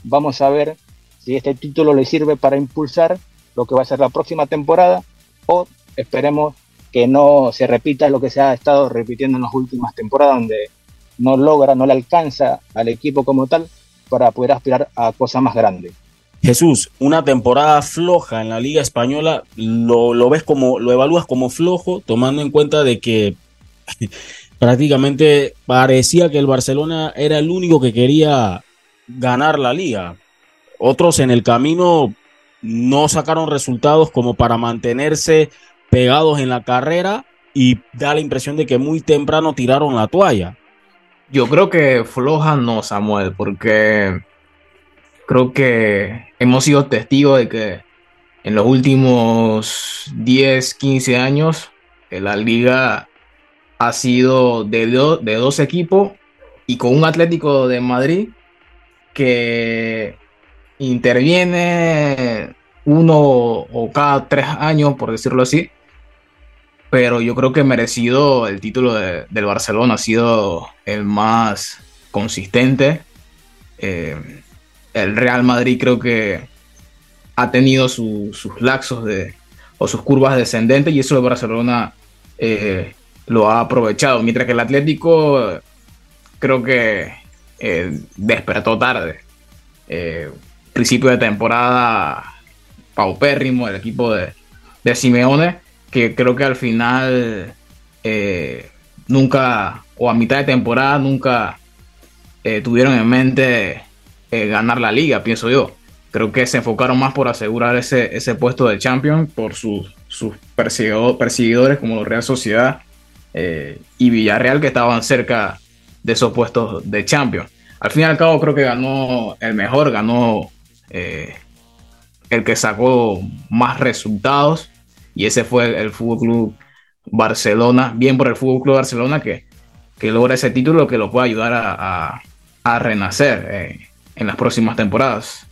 Vamos a ver si este título le sirve para impulsar lo que va a ser la próxima temporada o esperemos que no se repita lo que se ha estado repitiendo en las últimas temporadas, donde no logra, no le alcanza al equipo como tal para poder aspirar a cosas más grandes. Jesús, una temporada floja en la Liga Española, lo, lo ves como, lo evalúas como flojo, tomando en cuenta de que prácticamente parecía que el Barcelona era el único que quería ganar la liga. Otros en el camino no sacaron resultados como para mantenerse pegados en la carrera y da la impresión de que muy temprano tiraron la toalla. Yo creo que floja no, Samuel, porque creo que hemos sido testigos de que en los últimos 10, 15 años eh, la liga ha sido de, de dos equipos y con un Atlético de Madrid que interviene uno o cada tres años, por decirlo así, pero yo creo que merecido el título del Barcelona ha sido el más consistente. Eh, el Real Madrid creo que ha tenido sus laxos de, o sus curvas descendentes y eso el Barcelona eh, lo ha aprovechado, mientras que el Atlético creo que eh, despertó tarde. Principio de temporada paupérrimo el equipo de, de Simeone que creo que al final eh, nunca, o a mitad de temporada, nunca eh, tuvieron en mente eh, ganar la liga, pienso yo. Creo que se enfocaron más por asegurar ese, ese puesto de champion por sus, sus perseguidores como Real Sociedad y Villarreal que estaban cerca de esos puestos de champion. Al fin y al cabo creo que ganó el mejor, ganó el que sacó más resultados y ese fue el, Fútbol Club Barcelona, bien por el Fútbol Club Barcelona que, que logra ese título que lo puede ayudar a, renacer eh, en las próximas temporadas.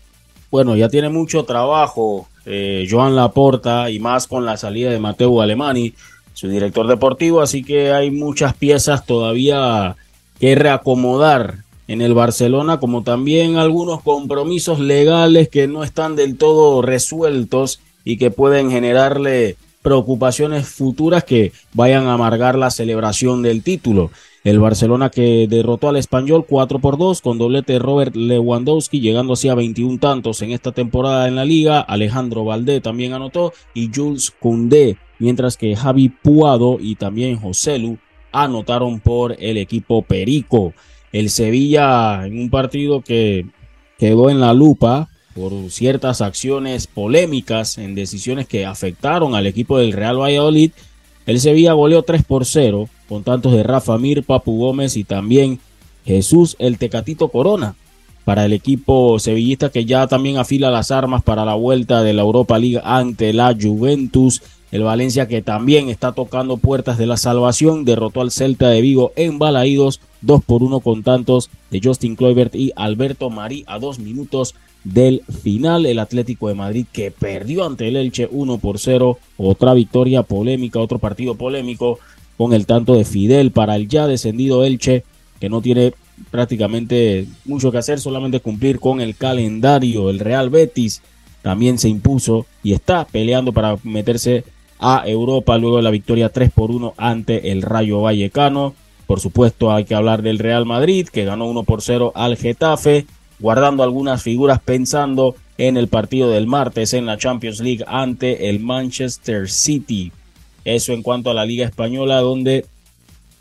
Bueno, ya tiene mucho trabajo eh, Joan Laporta y más con la salida de Mateo Alemani, su director deportivo, así que hay muchas piezas todavía que reacomodar en el Barcelona, como también algunos compromisos legales que no están del todo resueltos y que pueden generarle preocupaciones futuras que vayan a amargar la celebración del título. El Barcelona que derrotó al Español 4 por 2 con doblete Robert Lewandowski llegando así a 21 tantos en esta temporada en la liga. Alejandro Valdé también anotó y Jules Koundé, mientras que Javi Puado y también José Lu anotaron por el equipo Perico. El Sevilla en un partido que quedó en la lupa por ciertas acciones polémicas en decisiones que afectaron al equipo del Real Valladolid, el Sevilla goleó 3 por 0 con tantos de Rafa Mir, Papu Gómez y también Jesús el Tecatito Corona para el equipo sevillista que ya también afila las armas para la vuelta de la Europa League ante la Juventus. El Valencia que también está tocando puertas de la salvación derrotó al Celta de Vigo en Balaídos 2 por 1 con tantos de Justin Kluivert y Alberto Marí a dos minutos del final. El Atlético de Madrid que perdió ante el Elche 1 por 0. Otra victoria polémica, otro partido polémico con el tanto de Fidel para el ya descendido Elche que no tiene prácticamente mucho que hacer, solamente cumplir con el calendario. El Real Betis también se impuso y está peleando para meterse a Europa luego de la victoria 3 por 1 ante el Rayo Vallecano. Por supuesto hay que hablar del Real Madrid que ganó 1 por 0 al Getafe, guardando algunas figuras pensando en el partido del martes en la Champions League ante el Manchester City. Eso en cuanto a la Liga Española donde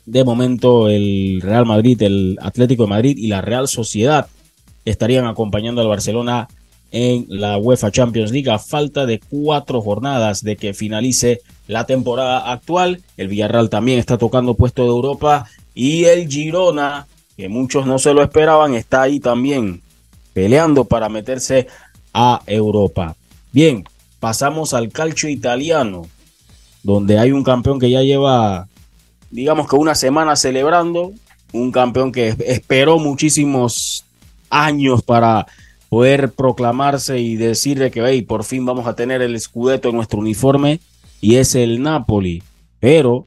de momento el Real Madrid, el Atlético de Madrid y la Real Sociedad estarían acompañando al Barcelona en la UEFA Champions League a falta de cuatro jornadas de que finalice la temporada actual. El Villarreal también está tocando puesto de Europa y el Girona, que muchos no se lo esperaban, está ahí también peleando para meterse a Europa. Bien, pasamos al calcio italiano, donde hay un campeón que ya lleva digamos que una semana celebrando, un campeón que esperó muchísimos años para poder proclamarse y decir que hey, por fin vamos a tener el escudeto en nuestro uniforme y es el Napoli. Pero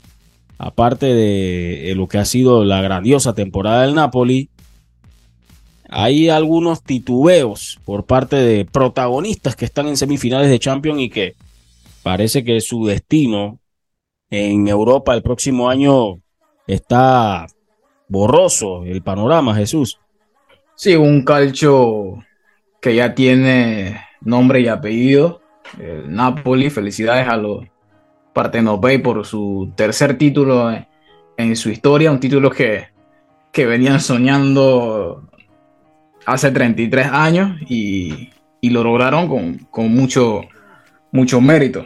aparte de lo que ha sido la grandiosa temporada del Napoli, hay algunos titubeos por parte de protagonistas que están en semifinales de Champions y que parece que su destino en Europa el próximo año está borroso el panorama, Jesús. Sí, un calcio que ya tiene nombre y apellido. El Napoli, felicidades a los Partenopei por su tercer título en, su historia, un título que, que venían soñando hace 33 años y, lo lograron con, con mucho, mucho mérito.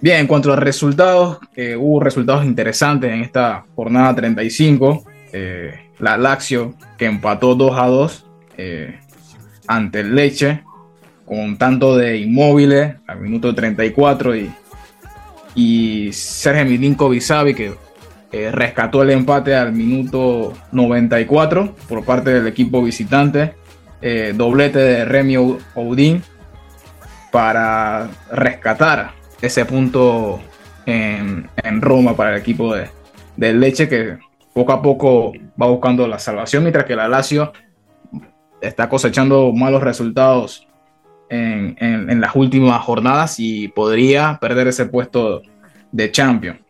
Bien, en cuanto a resultados, eh, hubo resultados interesantes en esta jornada 35. Eh, la Lazio que empató 2 a 2 eh, ante el Leche con tanto de inmóviles al minuto 34 y, y Sergio Milinko Visavi que rescató el empate al minuto 94 por parte del equipo visitante. doblete de Remy Oudin para rescatar ese punto en, Roma para el equipo de, Leche que poco a poco va buscando la salvación, mientras que la Lazio está cosechando malos resultados en, las últimas jornadas y podría perder ese puesto de champion.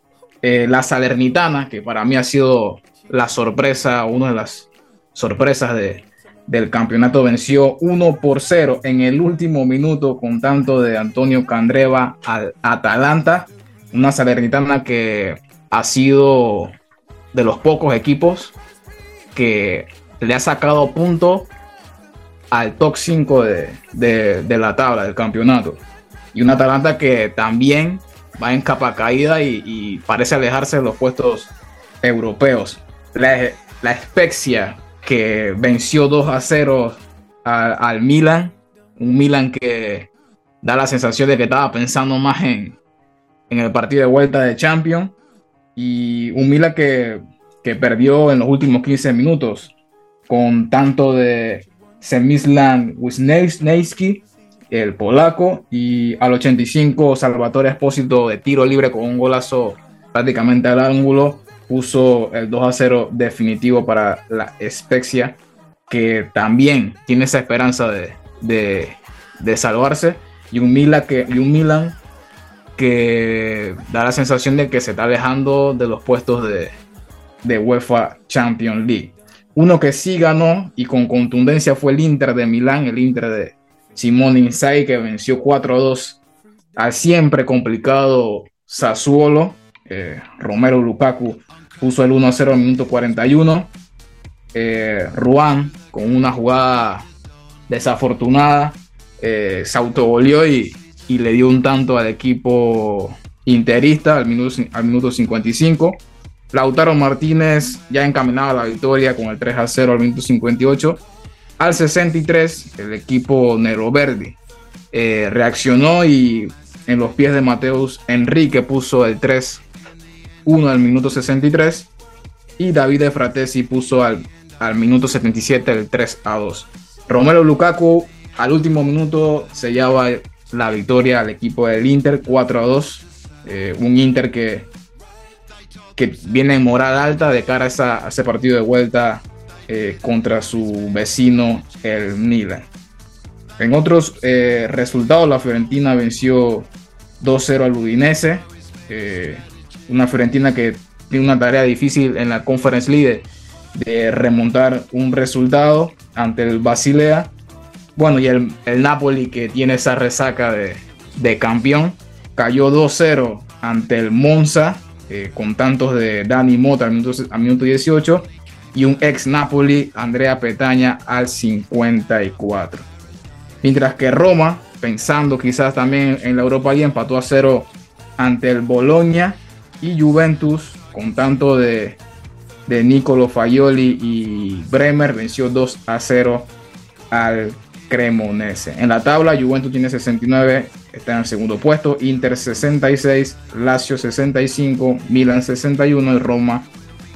Eh, la Salernitana, que para mí ha sido la sorpresa, una de las sorpresas de, del campeonato venció 1 por 0 en el último minuto con tanto de Antonio Candreva al Atalanta, una Salernitana que ha sido de los pocos equipos que le ha sacado punto al top 5 de, la tabla del campeonato. Y una Atalanta que también va en capa caída y, parece alejarse de los puestos europeos. La, la que venció 2 a 0 al, Milan, un Milan que da la sensación de que estaba pensando más en, el partido de vuelta de Champions y un Milan que, perdió en los últimos 15 minutos con tanto de Semislan Wisniewski, el polaco, y al 85 Salvatore Espósito de tiro libre con un golazo prácticamente al ángulo puso el 2 a 0 definitivo para la Spezia, que también tiene esa esperanza de, salvarse, y un, Milan que, y un Milan que da la sensación de que se está alejando de los puestos de, de UEFA Champions League. Uno que sí ganó y con contundencia fue el Inter de Milán, el Inter de Simone Inzaghi que venció 4 a 2 al siempre complicado Sassuolo. Eh, Romero Lukaku puso el 1-0 en minuto 41. Eh, con una jugada desafortunada, eh, se autogolió y, y, le dio un tanto al equipo interista al minuto, al minuto 55. Lautaro Martínez ya encaminaba la victoria con el 3 0 al minuto 58. Al 63, el equipo Nero Verde eh, reaccionó y en los pies de Mateus Enrique puso el 3 1 al minuto 63. y David Fratesi puso al, al minuto 77 el 3 a 2. Romero Lukaku al último minuto sellaba la victoria al equipo del Inter 4 a 2. Eh, un Inter que, que viene en moral alta de cara a, ese partido de vuelta eh, contra su vecino el Milan. En otros eh, resultados, la Fiorentina venció 2-0 al Udinese. una Fiorentina que tiene una tarea difícil en la Conference League de remontar un resultado ante el Basilea. Bueno, y el, Napoli que tiene esa resaca de, campeón, cayó 2-0 ante el Monza eh, con tantos de Dani Mota al minuto, al minuto 18 y un ex Napoli, Andrea Petaña, al 54. Mientras que Roma, pensando quizás también en la Europa League, empató a 0 ante el Bologna y Juventus con tanto de, de Nicolo Faioli y Bremer venció 2 a 0 al Cremonese. En la tabla, Juventus tiene 69, está en el segundo puesto, Inter 66, Lazio 65, Milan 61 y Roma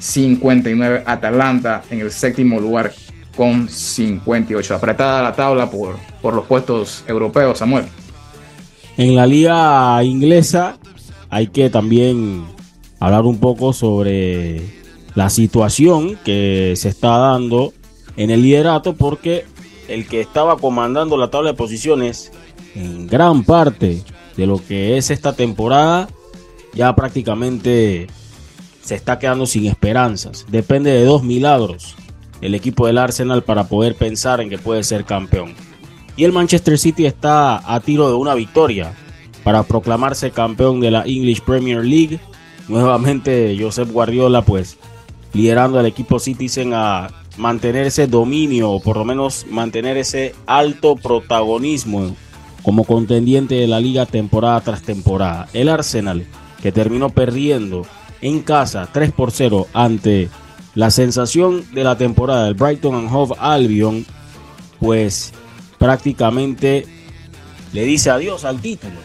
59, Atalanta en el séptimo lugar con 58. Apretada la tabla por, por los puestos europeos, Samuel. En la liga inglesa hay que también hablar un poco sobre la situación que se está dando en el liderato porque el que estaba comandando la tabla de posiciones en gran parte de lo que es esta temporada ya prácticamente se está quedando sin esperanzas. Depende de dos milagros el equipo del Arsenal para poder pensar en que puede ser campeón. Y el Manchester City está a tiro de una victoria para proclamarse campeón de la English Premier League nuevamente Josep Guardiola pues liderando al equipo Citizen a mantener ese dominio o por lo menos mantener ese alto protagonismo como contendiente de la liga temporada tras temporada. El Arsenal que terminó perdiendo en casa 3 por 0 ante la sensación de la temporada del Brighton and Hove Albion pues prácticamente le dice adiós al título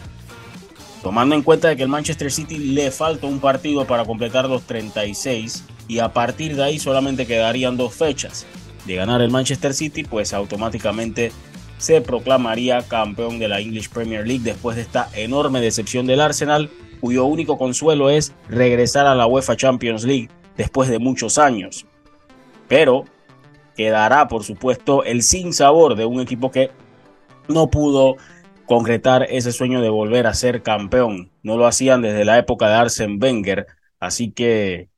tomando en cuenta de que el Manchester City le falta un partido para completar los 36 y a partir de ahí solamente quedarían dos fechas. De ganar el Manchester City, pues automáticamente se proclamaría campeón de la English Premier League después de esta enorme decepción del Arsenal, cuyo único consuelo es regresar a la UEFA Champions League después de muchos años. Pero quedará, por supuesto, el sin sabor de un equipo que no pudo concretar ese sueño de volver a ser campeón. No lo hacían desde la época de Arsene Wenger, así que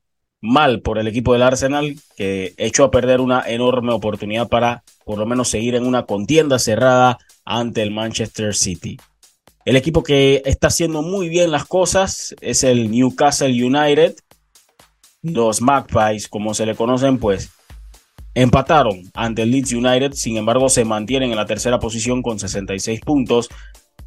mal por el equipo del Arsenal que echó a perder una enorme oportunidad para por lo menos seguir en una contienda cerrada ante el Manchester City. El equipo que está haciendo muy bien las cosas es el Newcastle United. Los Magpies, como se le conocen, pues Empataron ante el Leeds United, sin embargo se mantienen en la tercera posición con 66 puntos.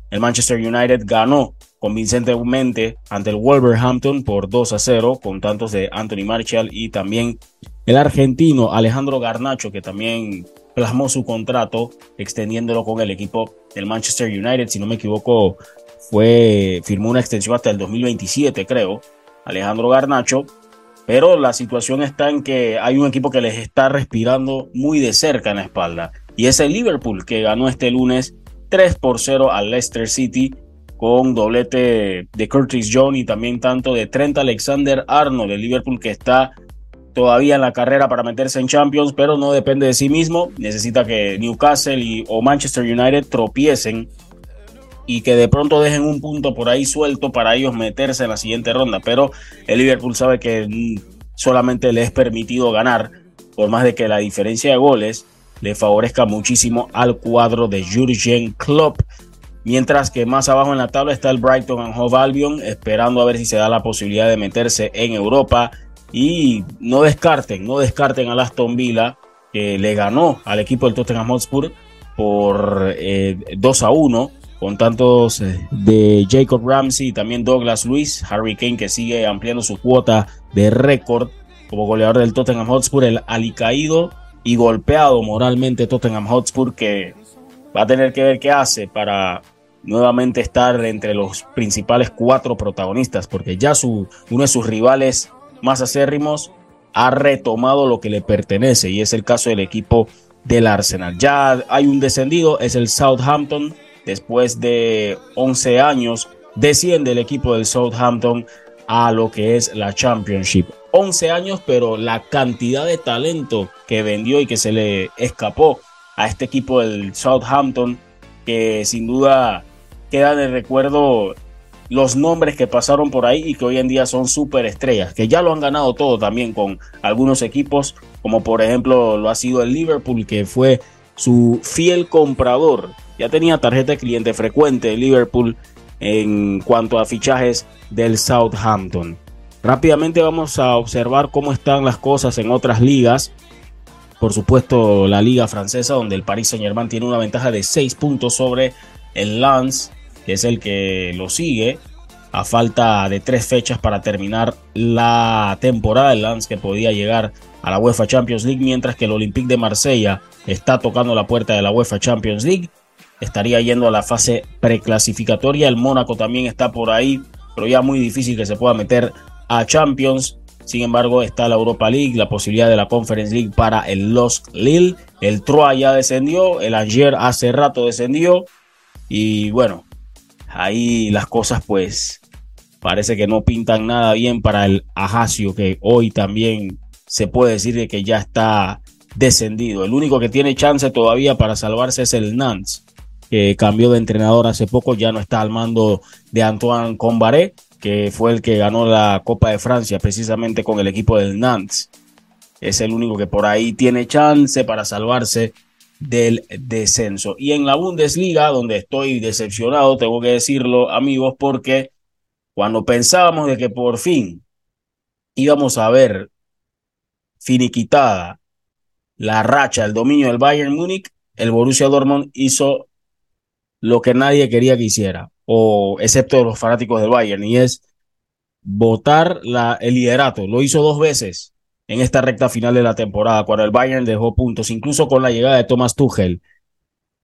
El Manchester United ganó convincentemente ante el Wolverhampton por 2 a 0 con tantos de Anthony Marshall y también el argentino Alejandro Garnacho que también plasmó su contrato extendiéndolo con el equipo del Manchester United. Si no me equivoco, fue firmó una extensión hasta el 2027, creo. Alejandro Garnacho pero la situación está en que hay un equipo que les está respirando muy de cerca en la espalda. Y es el Liverpool que ganó este lunes 3 por 0 al Leicester City con doblete de Curtis Jones y también tanto de Trent Alexander Arnold del Liverpool que está todavía en la carrera para meterse en Champions, pero no depende de sí mismo. Necesita que Newcastle o Manchester United tropiecen y que de pronto dejen un punto por ahí suelto para ellos meterse en la siguiente ronda. Pero el Liverpool sabe que mm, solamente le es permitido ganar, por más de que la diferencia de goles le favorezca muchísimo al cuadro de Jurgen Klopp. Mientras que más abajo en la tabla está el Brighton and Hove Albion, esperando a ver si se da la posibilidad de meterse en Europa. Y no descarten, no descarten al Aston Villa, que le ganó al equipo del Tottenham Hotspur por 2 eh, a 1 con tantos eh, de Jacob Ramsey y también Douglas Luis, Harry Kane que sigue ampliando su cuota de récord como goleador del Tottenham Hotspur, el alicaído y golpeado moralmente Tottenham Hotspur que va a tener que ver qué hace para nuevamente estar entre los principales cuatro protagonistas, porque ya uno de sus rivales más acérrimos ha retomado lo que le pertenece y es el caso del equipo del Arsenal. Ya hay un descendido, es el Southampton. Después de 11 años, desciende el equipo del Southampton a lo que es la Championship. 11 años, pero la cantidad de talento que vendió y que se le escapó a este equipo del Southampton, que sin duda queda de recuerdo los nombres que pasaron por ahí y que hoy en día son súper estrellas, que ya lo han ganado todo también con algunos equipos, como por ejemplo lo ha sido el Liverpool, que fue su fiel comprador. Ya tenía tarjeta de cliente frecuente el Liverpool en cuanto a fichajes del Southampton. Rápidamente vamos a observar cómo están las cosas en otras ligas. Por supuesto, la liga francesa, donde el Paris Saint Germain tiene una ventaja de 6 puntos sobre el Lens que es el que lo sigue, a falta de tres fechas para terminar la temporada. El Lance que podía llegar a la UEFA Champions League, mientras que el Olympique de Marsella está tocando la puerta de la UEFA Champions League. Estaría yendo a la fase preclasificatoria. El Mónaco también está por ahí, pero ya muy difícil que se pueda meter a Champions. Sin embargo, está la Europa League, la posibilidad de la Conference League para el Lost Lille. El Troyes ya descendió, el Angers hace rato descendió. Y bueno, ahí las cosas pues parece que no pintan nada bien para el Ajacio, que hoy también se puede decir que ya está descendido. El único que tiene chance todavía para salvarse es el Nantes, que cambió de entrenador hace poco, ya no está al mando de Antoine Combaré, que fue el que ganó la Copa de Francia precisamente con el equipo del Nantes. Es el único que por ahí tiene chance para salvarse del descenso. Y en la Bundesliga, donde estoy decepcionado, tengo que decirlo, amigos, porque cuando pensábamos de que por fin íbamos a ver finiquitada la racha, el dominio del Bayern Múnich, el Borussia Dortmund hizo lo que nadie quería que hiciera, o excepto los fanáticos del Bayern, y es votar la, el liderato. Lo hizo dos veces en esta recta final de la temporada, cuando el Bayern dejó puntos, incluso con la llegada de Thomas Tuchel.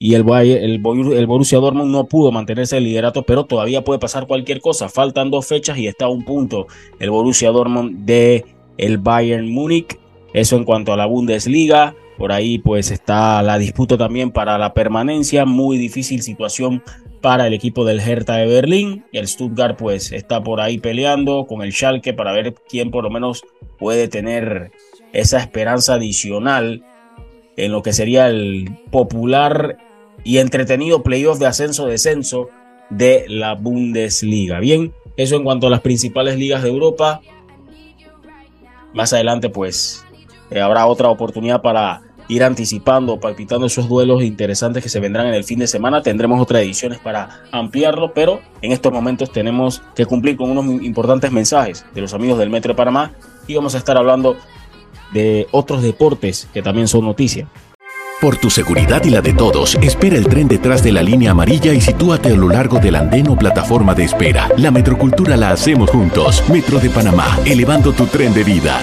Y el, el, Borussia Dortmund no pudo mantenerse el liderato, pero todavía puede pasar cualquier cosa. Faltan dos fechas y está a un punto el Borussia Dortmund de el Bayern Múnich. Eso en cuanto a la Bundesliga. Por ahí pues está la disputa también para la permanencia. Muy difícil situación para el equipo del Hertha de Berlín. El Stuttgart pues está por ahí peleando con el Schalke para ver quién por lo menos puede tener esa esperanza adicional en lo que sería el popular y entretenido playoff de ascenso-descenso de la Bundesliga. Bien, eso en cuanto a las principales ligas de Europa. Más adelante pues eh, habrá otra oportunidad para ir anticipando, palpitando esos duelos interesantes que se vendrán en el fin de semana. Tendremos otras ediciones para ampliarlo, pero en estos momentos tenemos que cumplir con unos importantes mensajes de los amigos del Metro de Panamá y vamos a estar hablando de otros deportes que también son noticia. Por tu seguridad y la de todos, espera el tren detrás de la línea amarilla y sitúate a lo largo del andén o plataforma de espera. La metrocultura la hacemos juntos. Metro de Panamá, elevando tu tren de vida.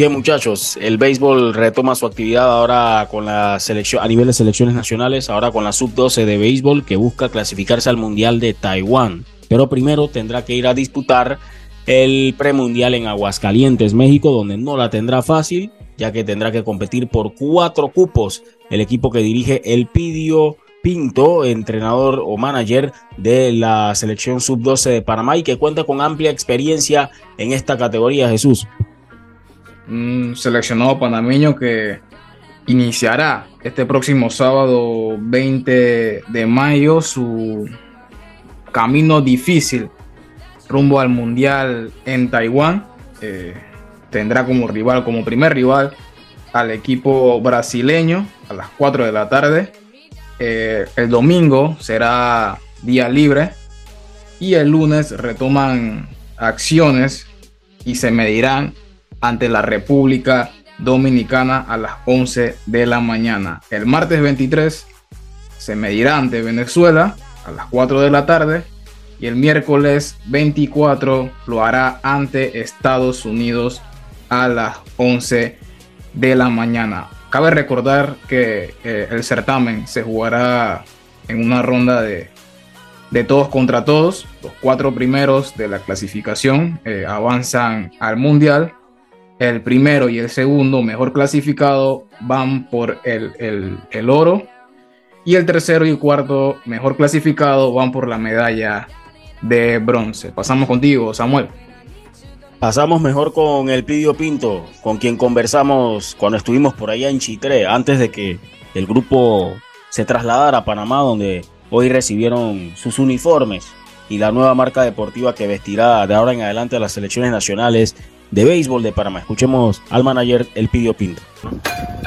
Bien, muchachos, el béisbol retoma su actividad ahora con la selección a nivel de selecciones nacionales, ahora con la sub-12 de béisbol que busca clasificarse al Mundial de Taiwán. Pero primero tendrá que ir a disputar el premundial en Aguascalientes, México, donde no la tendrá fácil, ya que tendrá que competir por cuatro cupos. El equipo que dirige el Pidio Pinto, entrenador o manager de la selección sub-12 de Panamá y que cuenta con amplia experiencia en esta categoría, Jesús un seleccionado panameño que iniciará este próximo sábado 20 de mayo su camino difícil rumbo al Mundial en Taiwán. Eh, tendrá como rival, como primer rival, al equipo brasileño a las 4 de la tarde. Eh, el domingo será día libre y el lunes retoman acciones y se medirán ante la República Dominicana a las 11 de la mañana. El martes 23 se medirá ante Venezuela a las 4 de la tarde y el miércoles 24 lo hará ante Estados Unidos a las 11 de la mañana. Cabe recordar que eh, el certamen se jugará en una ronda de, de, todos contra todos. Los cuatro primeros de la clasificación eh, avanzan al Mundial el primero y el segundo mejor clasificado van por el, el, oro y el tercero y cuarto mejor clasificado van por la medalla de bronce. Pasamos contigo, Samuel. Pasamos mejor con el Pidio Pinto, con quien conversamos cuando estuvimos por allá en Chitré, antes de que el grupo se trasladara a Panamá, donde hoy recibieron sus uniformes y la nueva marca deportiva que vestirá de ahora en adelante a las selecciones nacionales de béisbol de Panamá. Escuchemos al manager El Pidio Pinto.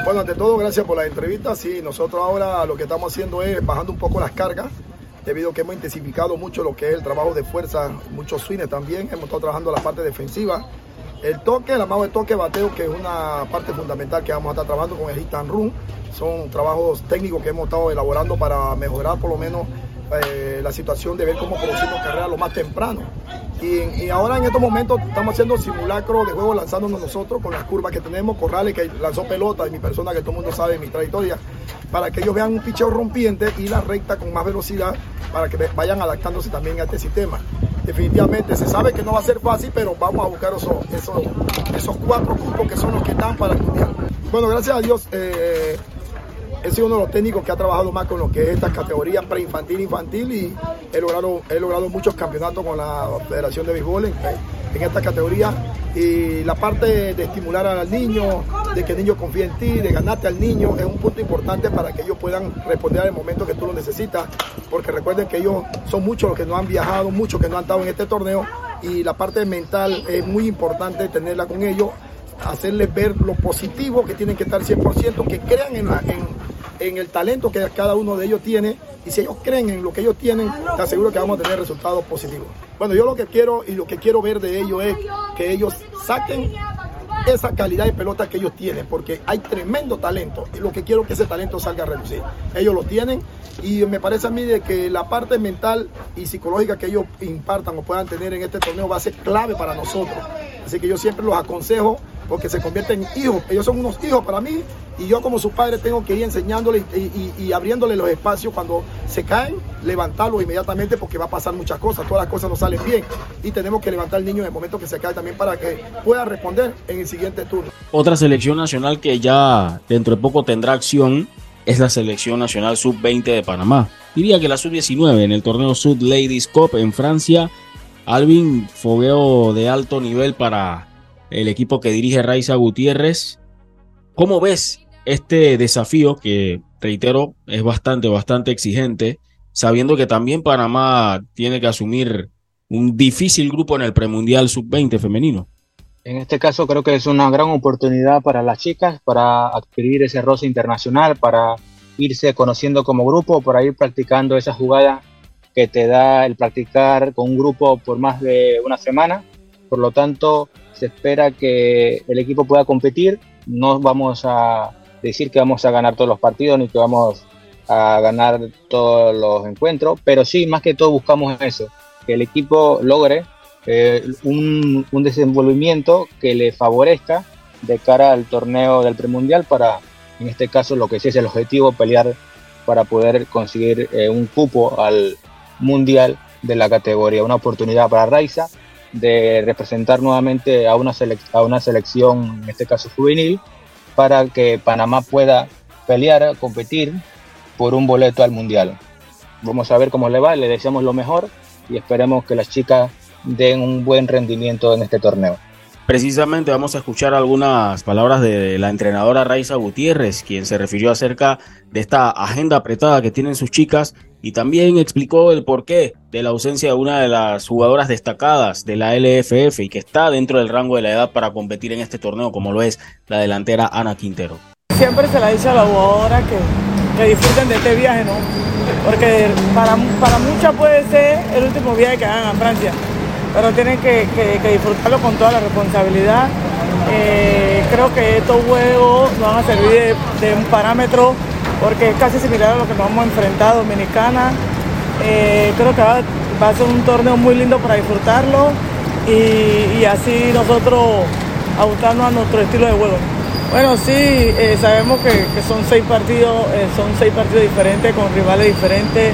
Bueno, ante todo, gracias por la entrevista. Sí, nosotros ahora lo que estamos haciendo es bajando un poco las cargas, debido a que hemos intensificado mucho lo que es el trabajo de fuerza, muchos swings también. Hemos estado trabajando la parte defensiva. El toque, el amado de toque, bateo, que es una parte fundamental que vamos a estar trabajando con el hit and run. Son trabajos técnicos que hemos estado elaborando para mejorar por lo menos eh, la situación de ver cómo producimos carreras lo más temprano. Y, ahora en estos momentos estamos haciendo simulacro de juego lanzándonos nosotros con las curvas que tenemos, Corrales que lanzó pelota y mi persona que todo el mundo sabe mi trayectoria, para que ellos vean un picheo rompiente y la recta con más velocidad para que vayan adaptándose también a este sistema. Definitivamente se sabe que no va a ser fácil, pero vamos a buscar esos, esos, cuatro cupos que son los que están para el. Bueno, gracias a Dios. Eh, he sido uno de los técnicos que ha trabajado más con lo que es esta categoría preinfantil infantil y he logrado, he logrado muchos campeonatos con la Federación de Béisbol en, esta categoría. Y la parte de estimular al niño, de que el niño confíe en ti, de ganarte al niño, es un punto importante para que ellos puedan responder al momento que tú lo necesitas, porque recuerden que ellos son muchos los que no han viajado, muchos que no han estado en este torneo y la parte mental es muy importante tenerla con ellos hacerles ver lo positivo que tienen que estar 100%, que crean en, en, el talento que cada uno de ellos tiene y si ellos creen en lo que ellos tienen, te aseguro que vamos a tener resultados positivos. Bueno, yo lo que quiero y lo que quiero ver de ellos es que ellos saquen esa calidad de pelota que ellos tienen, porque hay tremendo talento y lo que quiero es que ese talento salga a reducir. Ellos lo tienen y me parece a mí de que la parte mental y psicológica que ellos impartan o puedan tener en este torneo va a ser clave para nosotros. Así que yo siempre los aconsejo porque se convierten en hijos. Ellos son unos hijos para mí y yo como su padre tengo que ir enseñándole y, abriéndole los espacios cuando se caen, levantarlos inmediatamente porque va a pasar muchas cosas, todas las cosas no salen bien y tenemos que levantar al niño en el momento que se cae también para que pueda responder en el siguiente turno. Otra selección nacional que ya dentro de poco tendrá acción es la selección nacional sub-20 de Panamá. Diría que la sub-19 en el torneo Sud Ladies Cup en Francia. Alvin, fogueo de alto nivel para el equipo que dirige Raiza Gutiérrez. ¿Cómo ves este desafío que, reitero, es bastante, bastante exigente, sabiendo que también Panamá tiene que asumir un difícil grupo en el premundial sub-20 femenino? En este caso creo que es una gran oportunidad para las chicas para adquirir ese roce internacional, para irse conociendo como grupo, para ir practicando esa jugada que te da el practicar con un grupo por más de una semana. Por lo tanto, se espera que el equipo pueda competir. No vamos a decir que vamos a ganar todos los partidos ni que vamos a ganar todos los encuentros, pero sí, más que todo buscamos eso, que el equipo logre eh, un, desenvolvimiento que le favorezca de cara al torneo del premundial para, en este caso, lo que sí es el objetivo, pelear para poder conseguir eh, un cupo al mundial de la categoría, una oportunidad para Raiza de representar nuevamente a una, a una selección, en este caso juvenil, para que Panamá pueda pelear, competir por un boleto al Mundial. Vamos a ver cómo le va, le deseamos lo mejor y esperemos que las chicas den un buen rendimiento en este torneo. Precisamente vamos a escuchar algunas palabras de la entrenadora Raiza Gutiérrez, quien se refirió acerca de esta agenda apretada que tienen sus chicas y también explicó el porqué de la ausencia de una de las jugadoras destacadas de la LFF y que está dentro del rango de la edad para competir en este torneo, como lo es la delantera Ana Quintero. Siempre se la dice a la jugadora que, disfruten de este viaje, ¿no? Porque para muchas puede ser el último viaje que hagan a Francia pero tienen que, disfrutarlo con toda la responsabilidad. Eh, creo que estos juegos nos van a servir de, un parámetro porque es casi similar a lo que nos hemos enfrentado Dominicana. Eh, creo que va, a ser un torneo muy lindo para disfrutarlo y, así nosotros ajustarnos a nuestro estilo de juego. Bueno, sí, eh, sabemos que, que, son seis partidos, son seis partidos diferentes con rivales diferentes.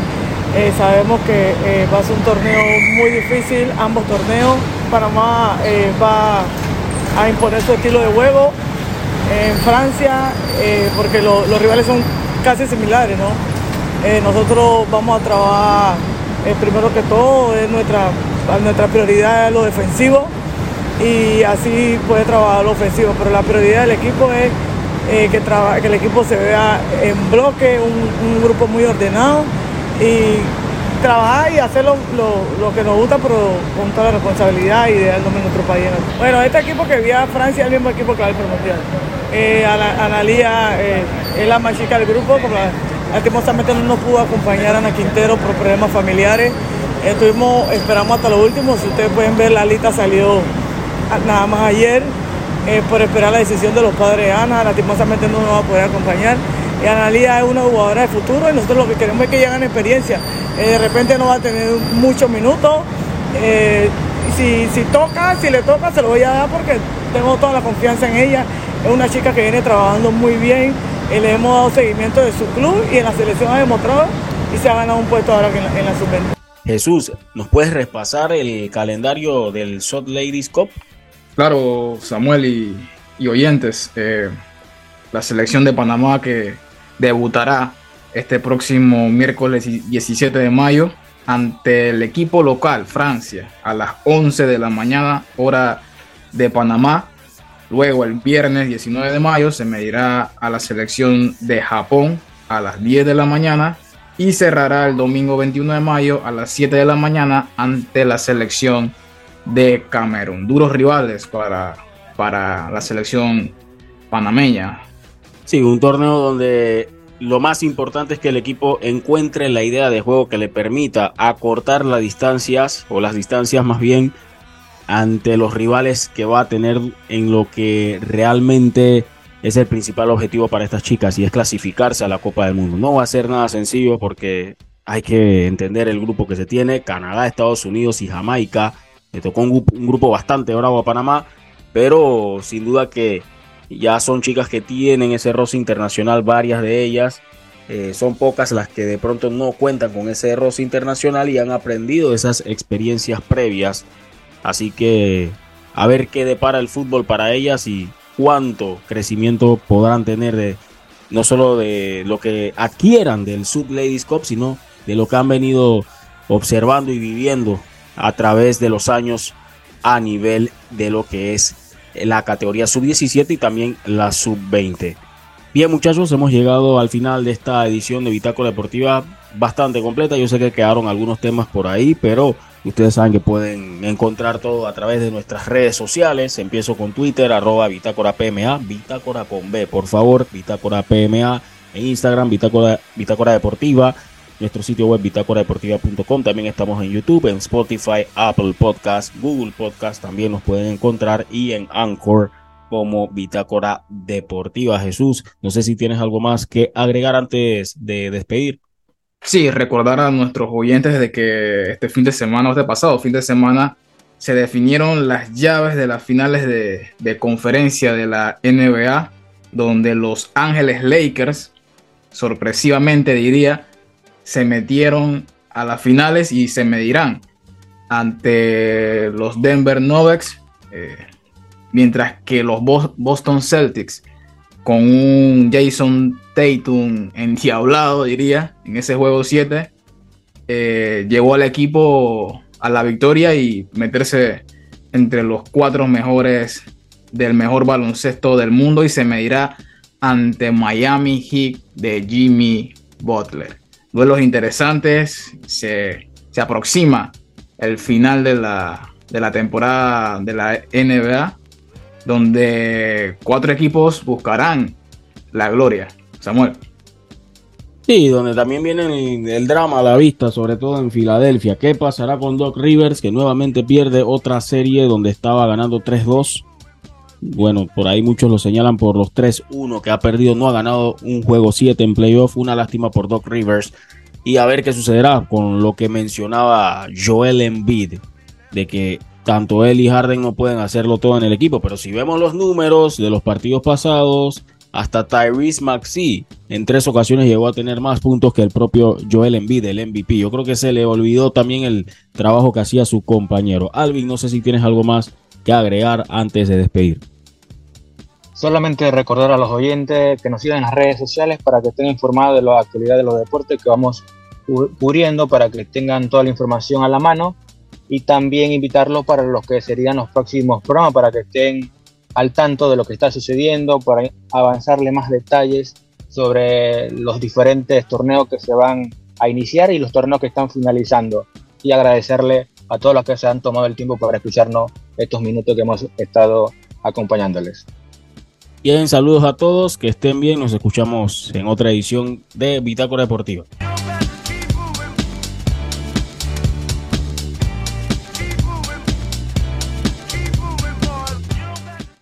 Eh, sabemos que eh, va a ser un torneo muy difícil, ambos torneos. Panamá eh, va, a imponer su estilo de juego en Francia, porque los rivales son casi similares, ¿no? Nosotros vamos a trabajar primero que todo, es nuestra, nuestra prioridad es lo defensivo y así puede trabajar lo ofensivo, pero la prioridad del equipo es que, que el equipo se vea en bloque, un, grupo muy ordenado y trabajar y hacer lo, que nos gusta, pero con toda la responsabilidad y de en nuestro país. Bueno, este equipo que vi Francia es el mismo equipo que va mundial. Eh, Analía eh, es la más chica del grupo, como lastimosamente no nos pudo acompañar a Ana Quintero por problemas familiares. Estuvimos, esperamos hasta lo último, si ustedes pueden ver la lista salió nada más ayer eh, por esperar la decisión de los padres de Ana, lastimosamente no nos va a poder acompañar. Y Analía es una jugadora de futuro y nosotros lo que queremos es que ella gane experiencia. de repente no va a tener muchos minutos. si, si toca, si le toca, se lo voy a dar porque tengo toda la confianza en ella es una chica que viene trabajando muy bien. Eh, le hemos dado seguimiento de su club y en la selección ha demostrado y se ha ganado un puesto ahora en la, en sub Jesús, ¿nos puedes repasar el calendario del Shot Ladies Cup? Claro, Samuel y, oyentes. Eh, la selección de Panamá que debutará este próximo miércoles 17 de mayo ante el equipo local, Francia, a las 11 de la mañana, hora de Panamá. Luego el viernes 19 de mayo se medirá a la selección de Japón a las 10 de la mañana y cerrará el domingo 21 de mayo a las 7 de la mañana ante la selección de Camerún. Duros rivales para, para la selección panameña. Sí, un torneo donde lo más importante es que el equipo encuentre la idea de juego que le permita acortar las distancias o las distancias más bien ante los rivales que va a tener en lo que realmente es el principal objetivo para estas chicas y es clasificarse a la Copa del Mundo. No va a ser nada sencillo porque hay que entender el grupo que se tiene, Canadá, Estados Unidos y Jamaica. Le tocó un, grupo bastante bravo a Panamá, pero sin duda que ya son chicas que tienen ese roce internacional, varias de ellas. Eh, son pocas las que de pronto no cuentan con ese roce internacional y han aprendido esas experiencias previas Así que a ver qué depara el fútbol para ellas y cuánto crecimiento podrán tener de no solo de lo que adquieran del Sub Ladies Cup, sino de lo que han venido observando y viviendo a través de los años a nivel de lo que es la categoría sub 17 y también la sub 20. Bien muchachos, hemos llegado al final de esta edición de Bitácora Deportiva bastante completa. Yo sé que quedaron algunos temas por ahí, pero Ustedes saben que pueden encontrar todo a través de nuestras redes sociales. Empiezo con Twitter, arroba Bitácora PMA, Bitácora con B, por favor, Bitácora PMA. En Instagram, Bitácora, Bitácora Deportiva. Nuestro sitio web bitácoradeportiva.com. También estamos en YouTube, en Spotify, Apple Podcast, Google Podcast. También nos pueden encontrar y en Anchor como Bitácora Deportiva. Jesús, no sé si tienes algo más que agregar antes de despedir. Sí, recordar a nuestros oyentes de que este fin de semana, este pasado fin de semana, se definieron las llaves de las finales de, conferencia de la NBA, donde los Ángeles Lakers, sorpresivamente diría, se metieron a las finales y se medirán ante los Denver Nuggets, eh, mientras que los Boston Celtics con un Jason Tatum endiablado, diría, en ese juego 7, eh, llevó al equipo a la victoria y meterse entre los cuatro mejores del mejor baloncesto del mundo y se medirá ante Miami Heat de Jimmy Butler. Duelos interesantes, se, se aproxima el final de la, de la temporada de la NBA donde cuatro equipos buscarán la gloria. Samuel. Sí, donde también viene el, drama a la vista, sobre todo en Filadelfia. ¿Qué pasará con Doc Rivers, que nuevamente pierde otra serie donde estaba ganando 3-2? Bueno, por ahí muchos lo señalan por los 3-1 que ha perdido, no ha ganado un juego 7 en playoff. Una lástima por Doc Rivers. Y a ver qué sucederá con lo que mencionaba Joel Embiid, de que tanto él y Harden no pueden hacerlo todo en el equipo, pero si vemos los números de los partidos pasados, hasta Tyrese Maxey en tres ocasiones llegó a tener más puntos que el propio Joel Embiid, el MVP. Yo creo que se le olvidó también el trabajo que hacía su compañero. Alvin, no sé si tienes algo más que agregar antes de despedir. Solamente recordar a los oyentes que nos sigan en las redes sociales para que estén informados de la actualidad de los deportes que vamos cubriendo, para que tengan toda la información a la mano y también invitarlos para los que serían los próximos programas, para que estén al tanto de lo que está sucediendo, para avanzarle más detalles sobre los diferentes torneos que se van a iniciar y los torneos que están finalizando. Y agradecerle a todos los que se han tomado el tiempo para escucharnos estos minutos que hemos estado acompañándoles. Bien, saludos a todos, que estén bien, nos escuchamos en otra edición de Bitácora Deportiva.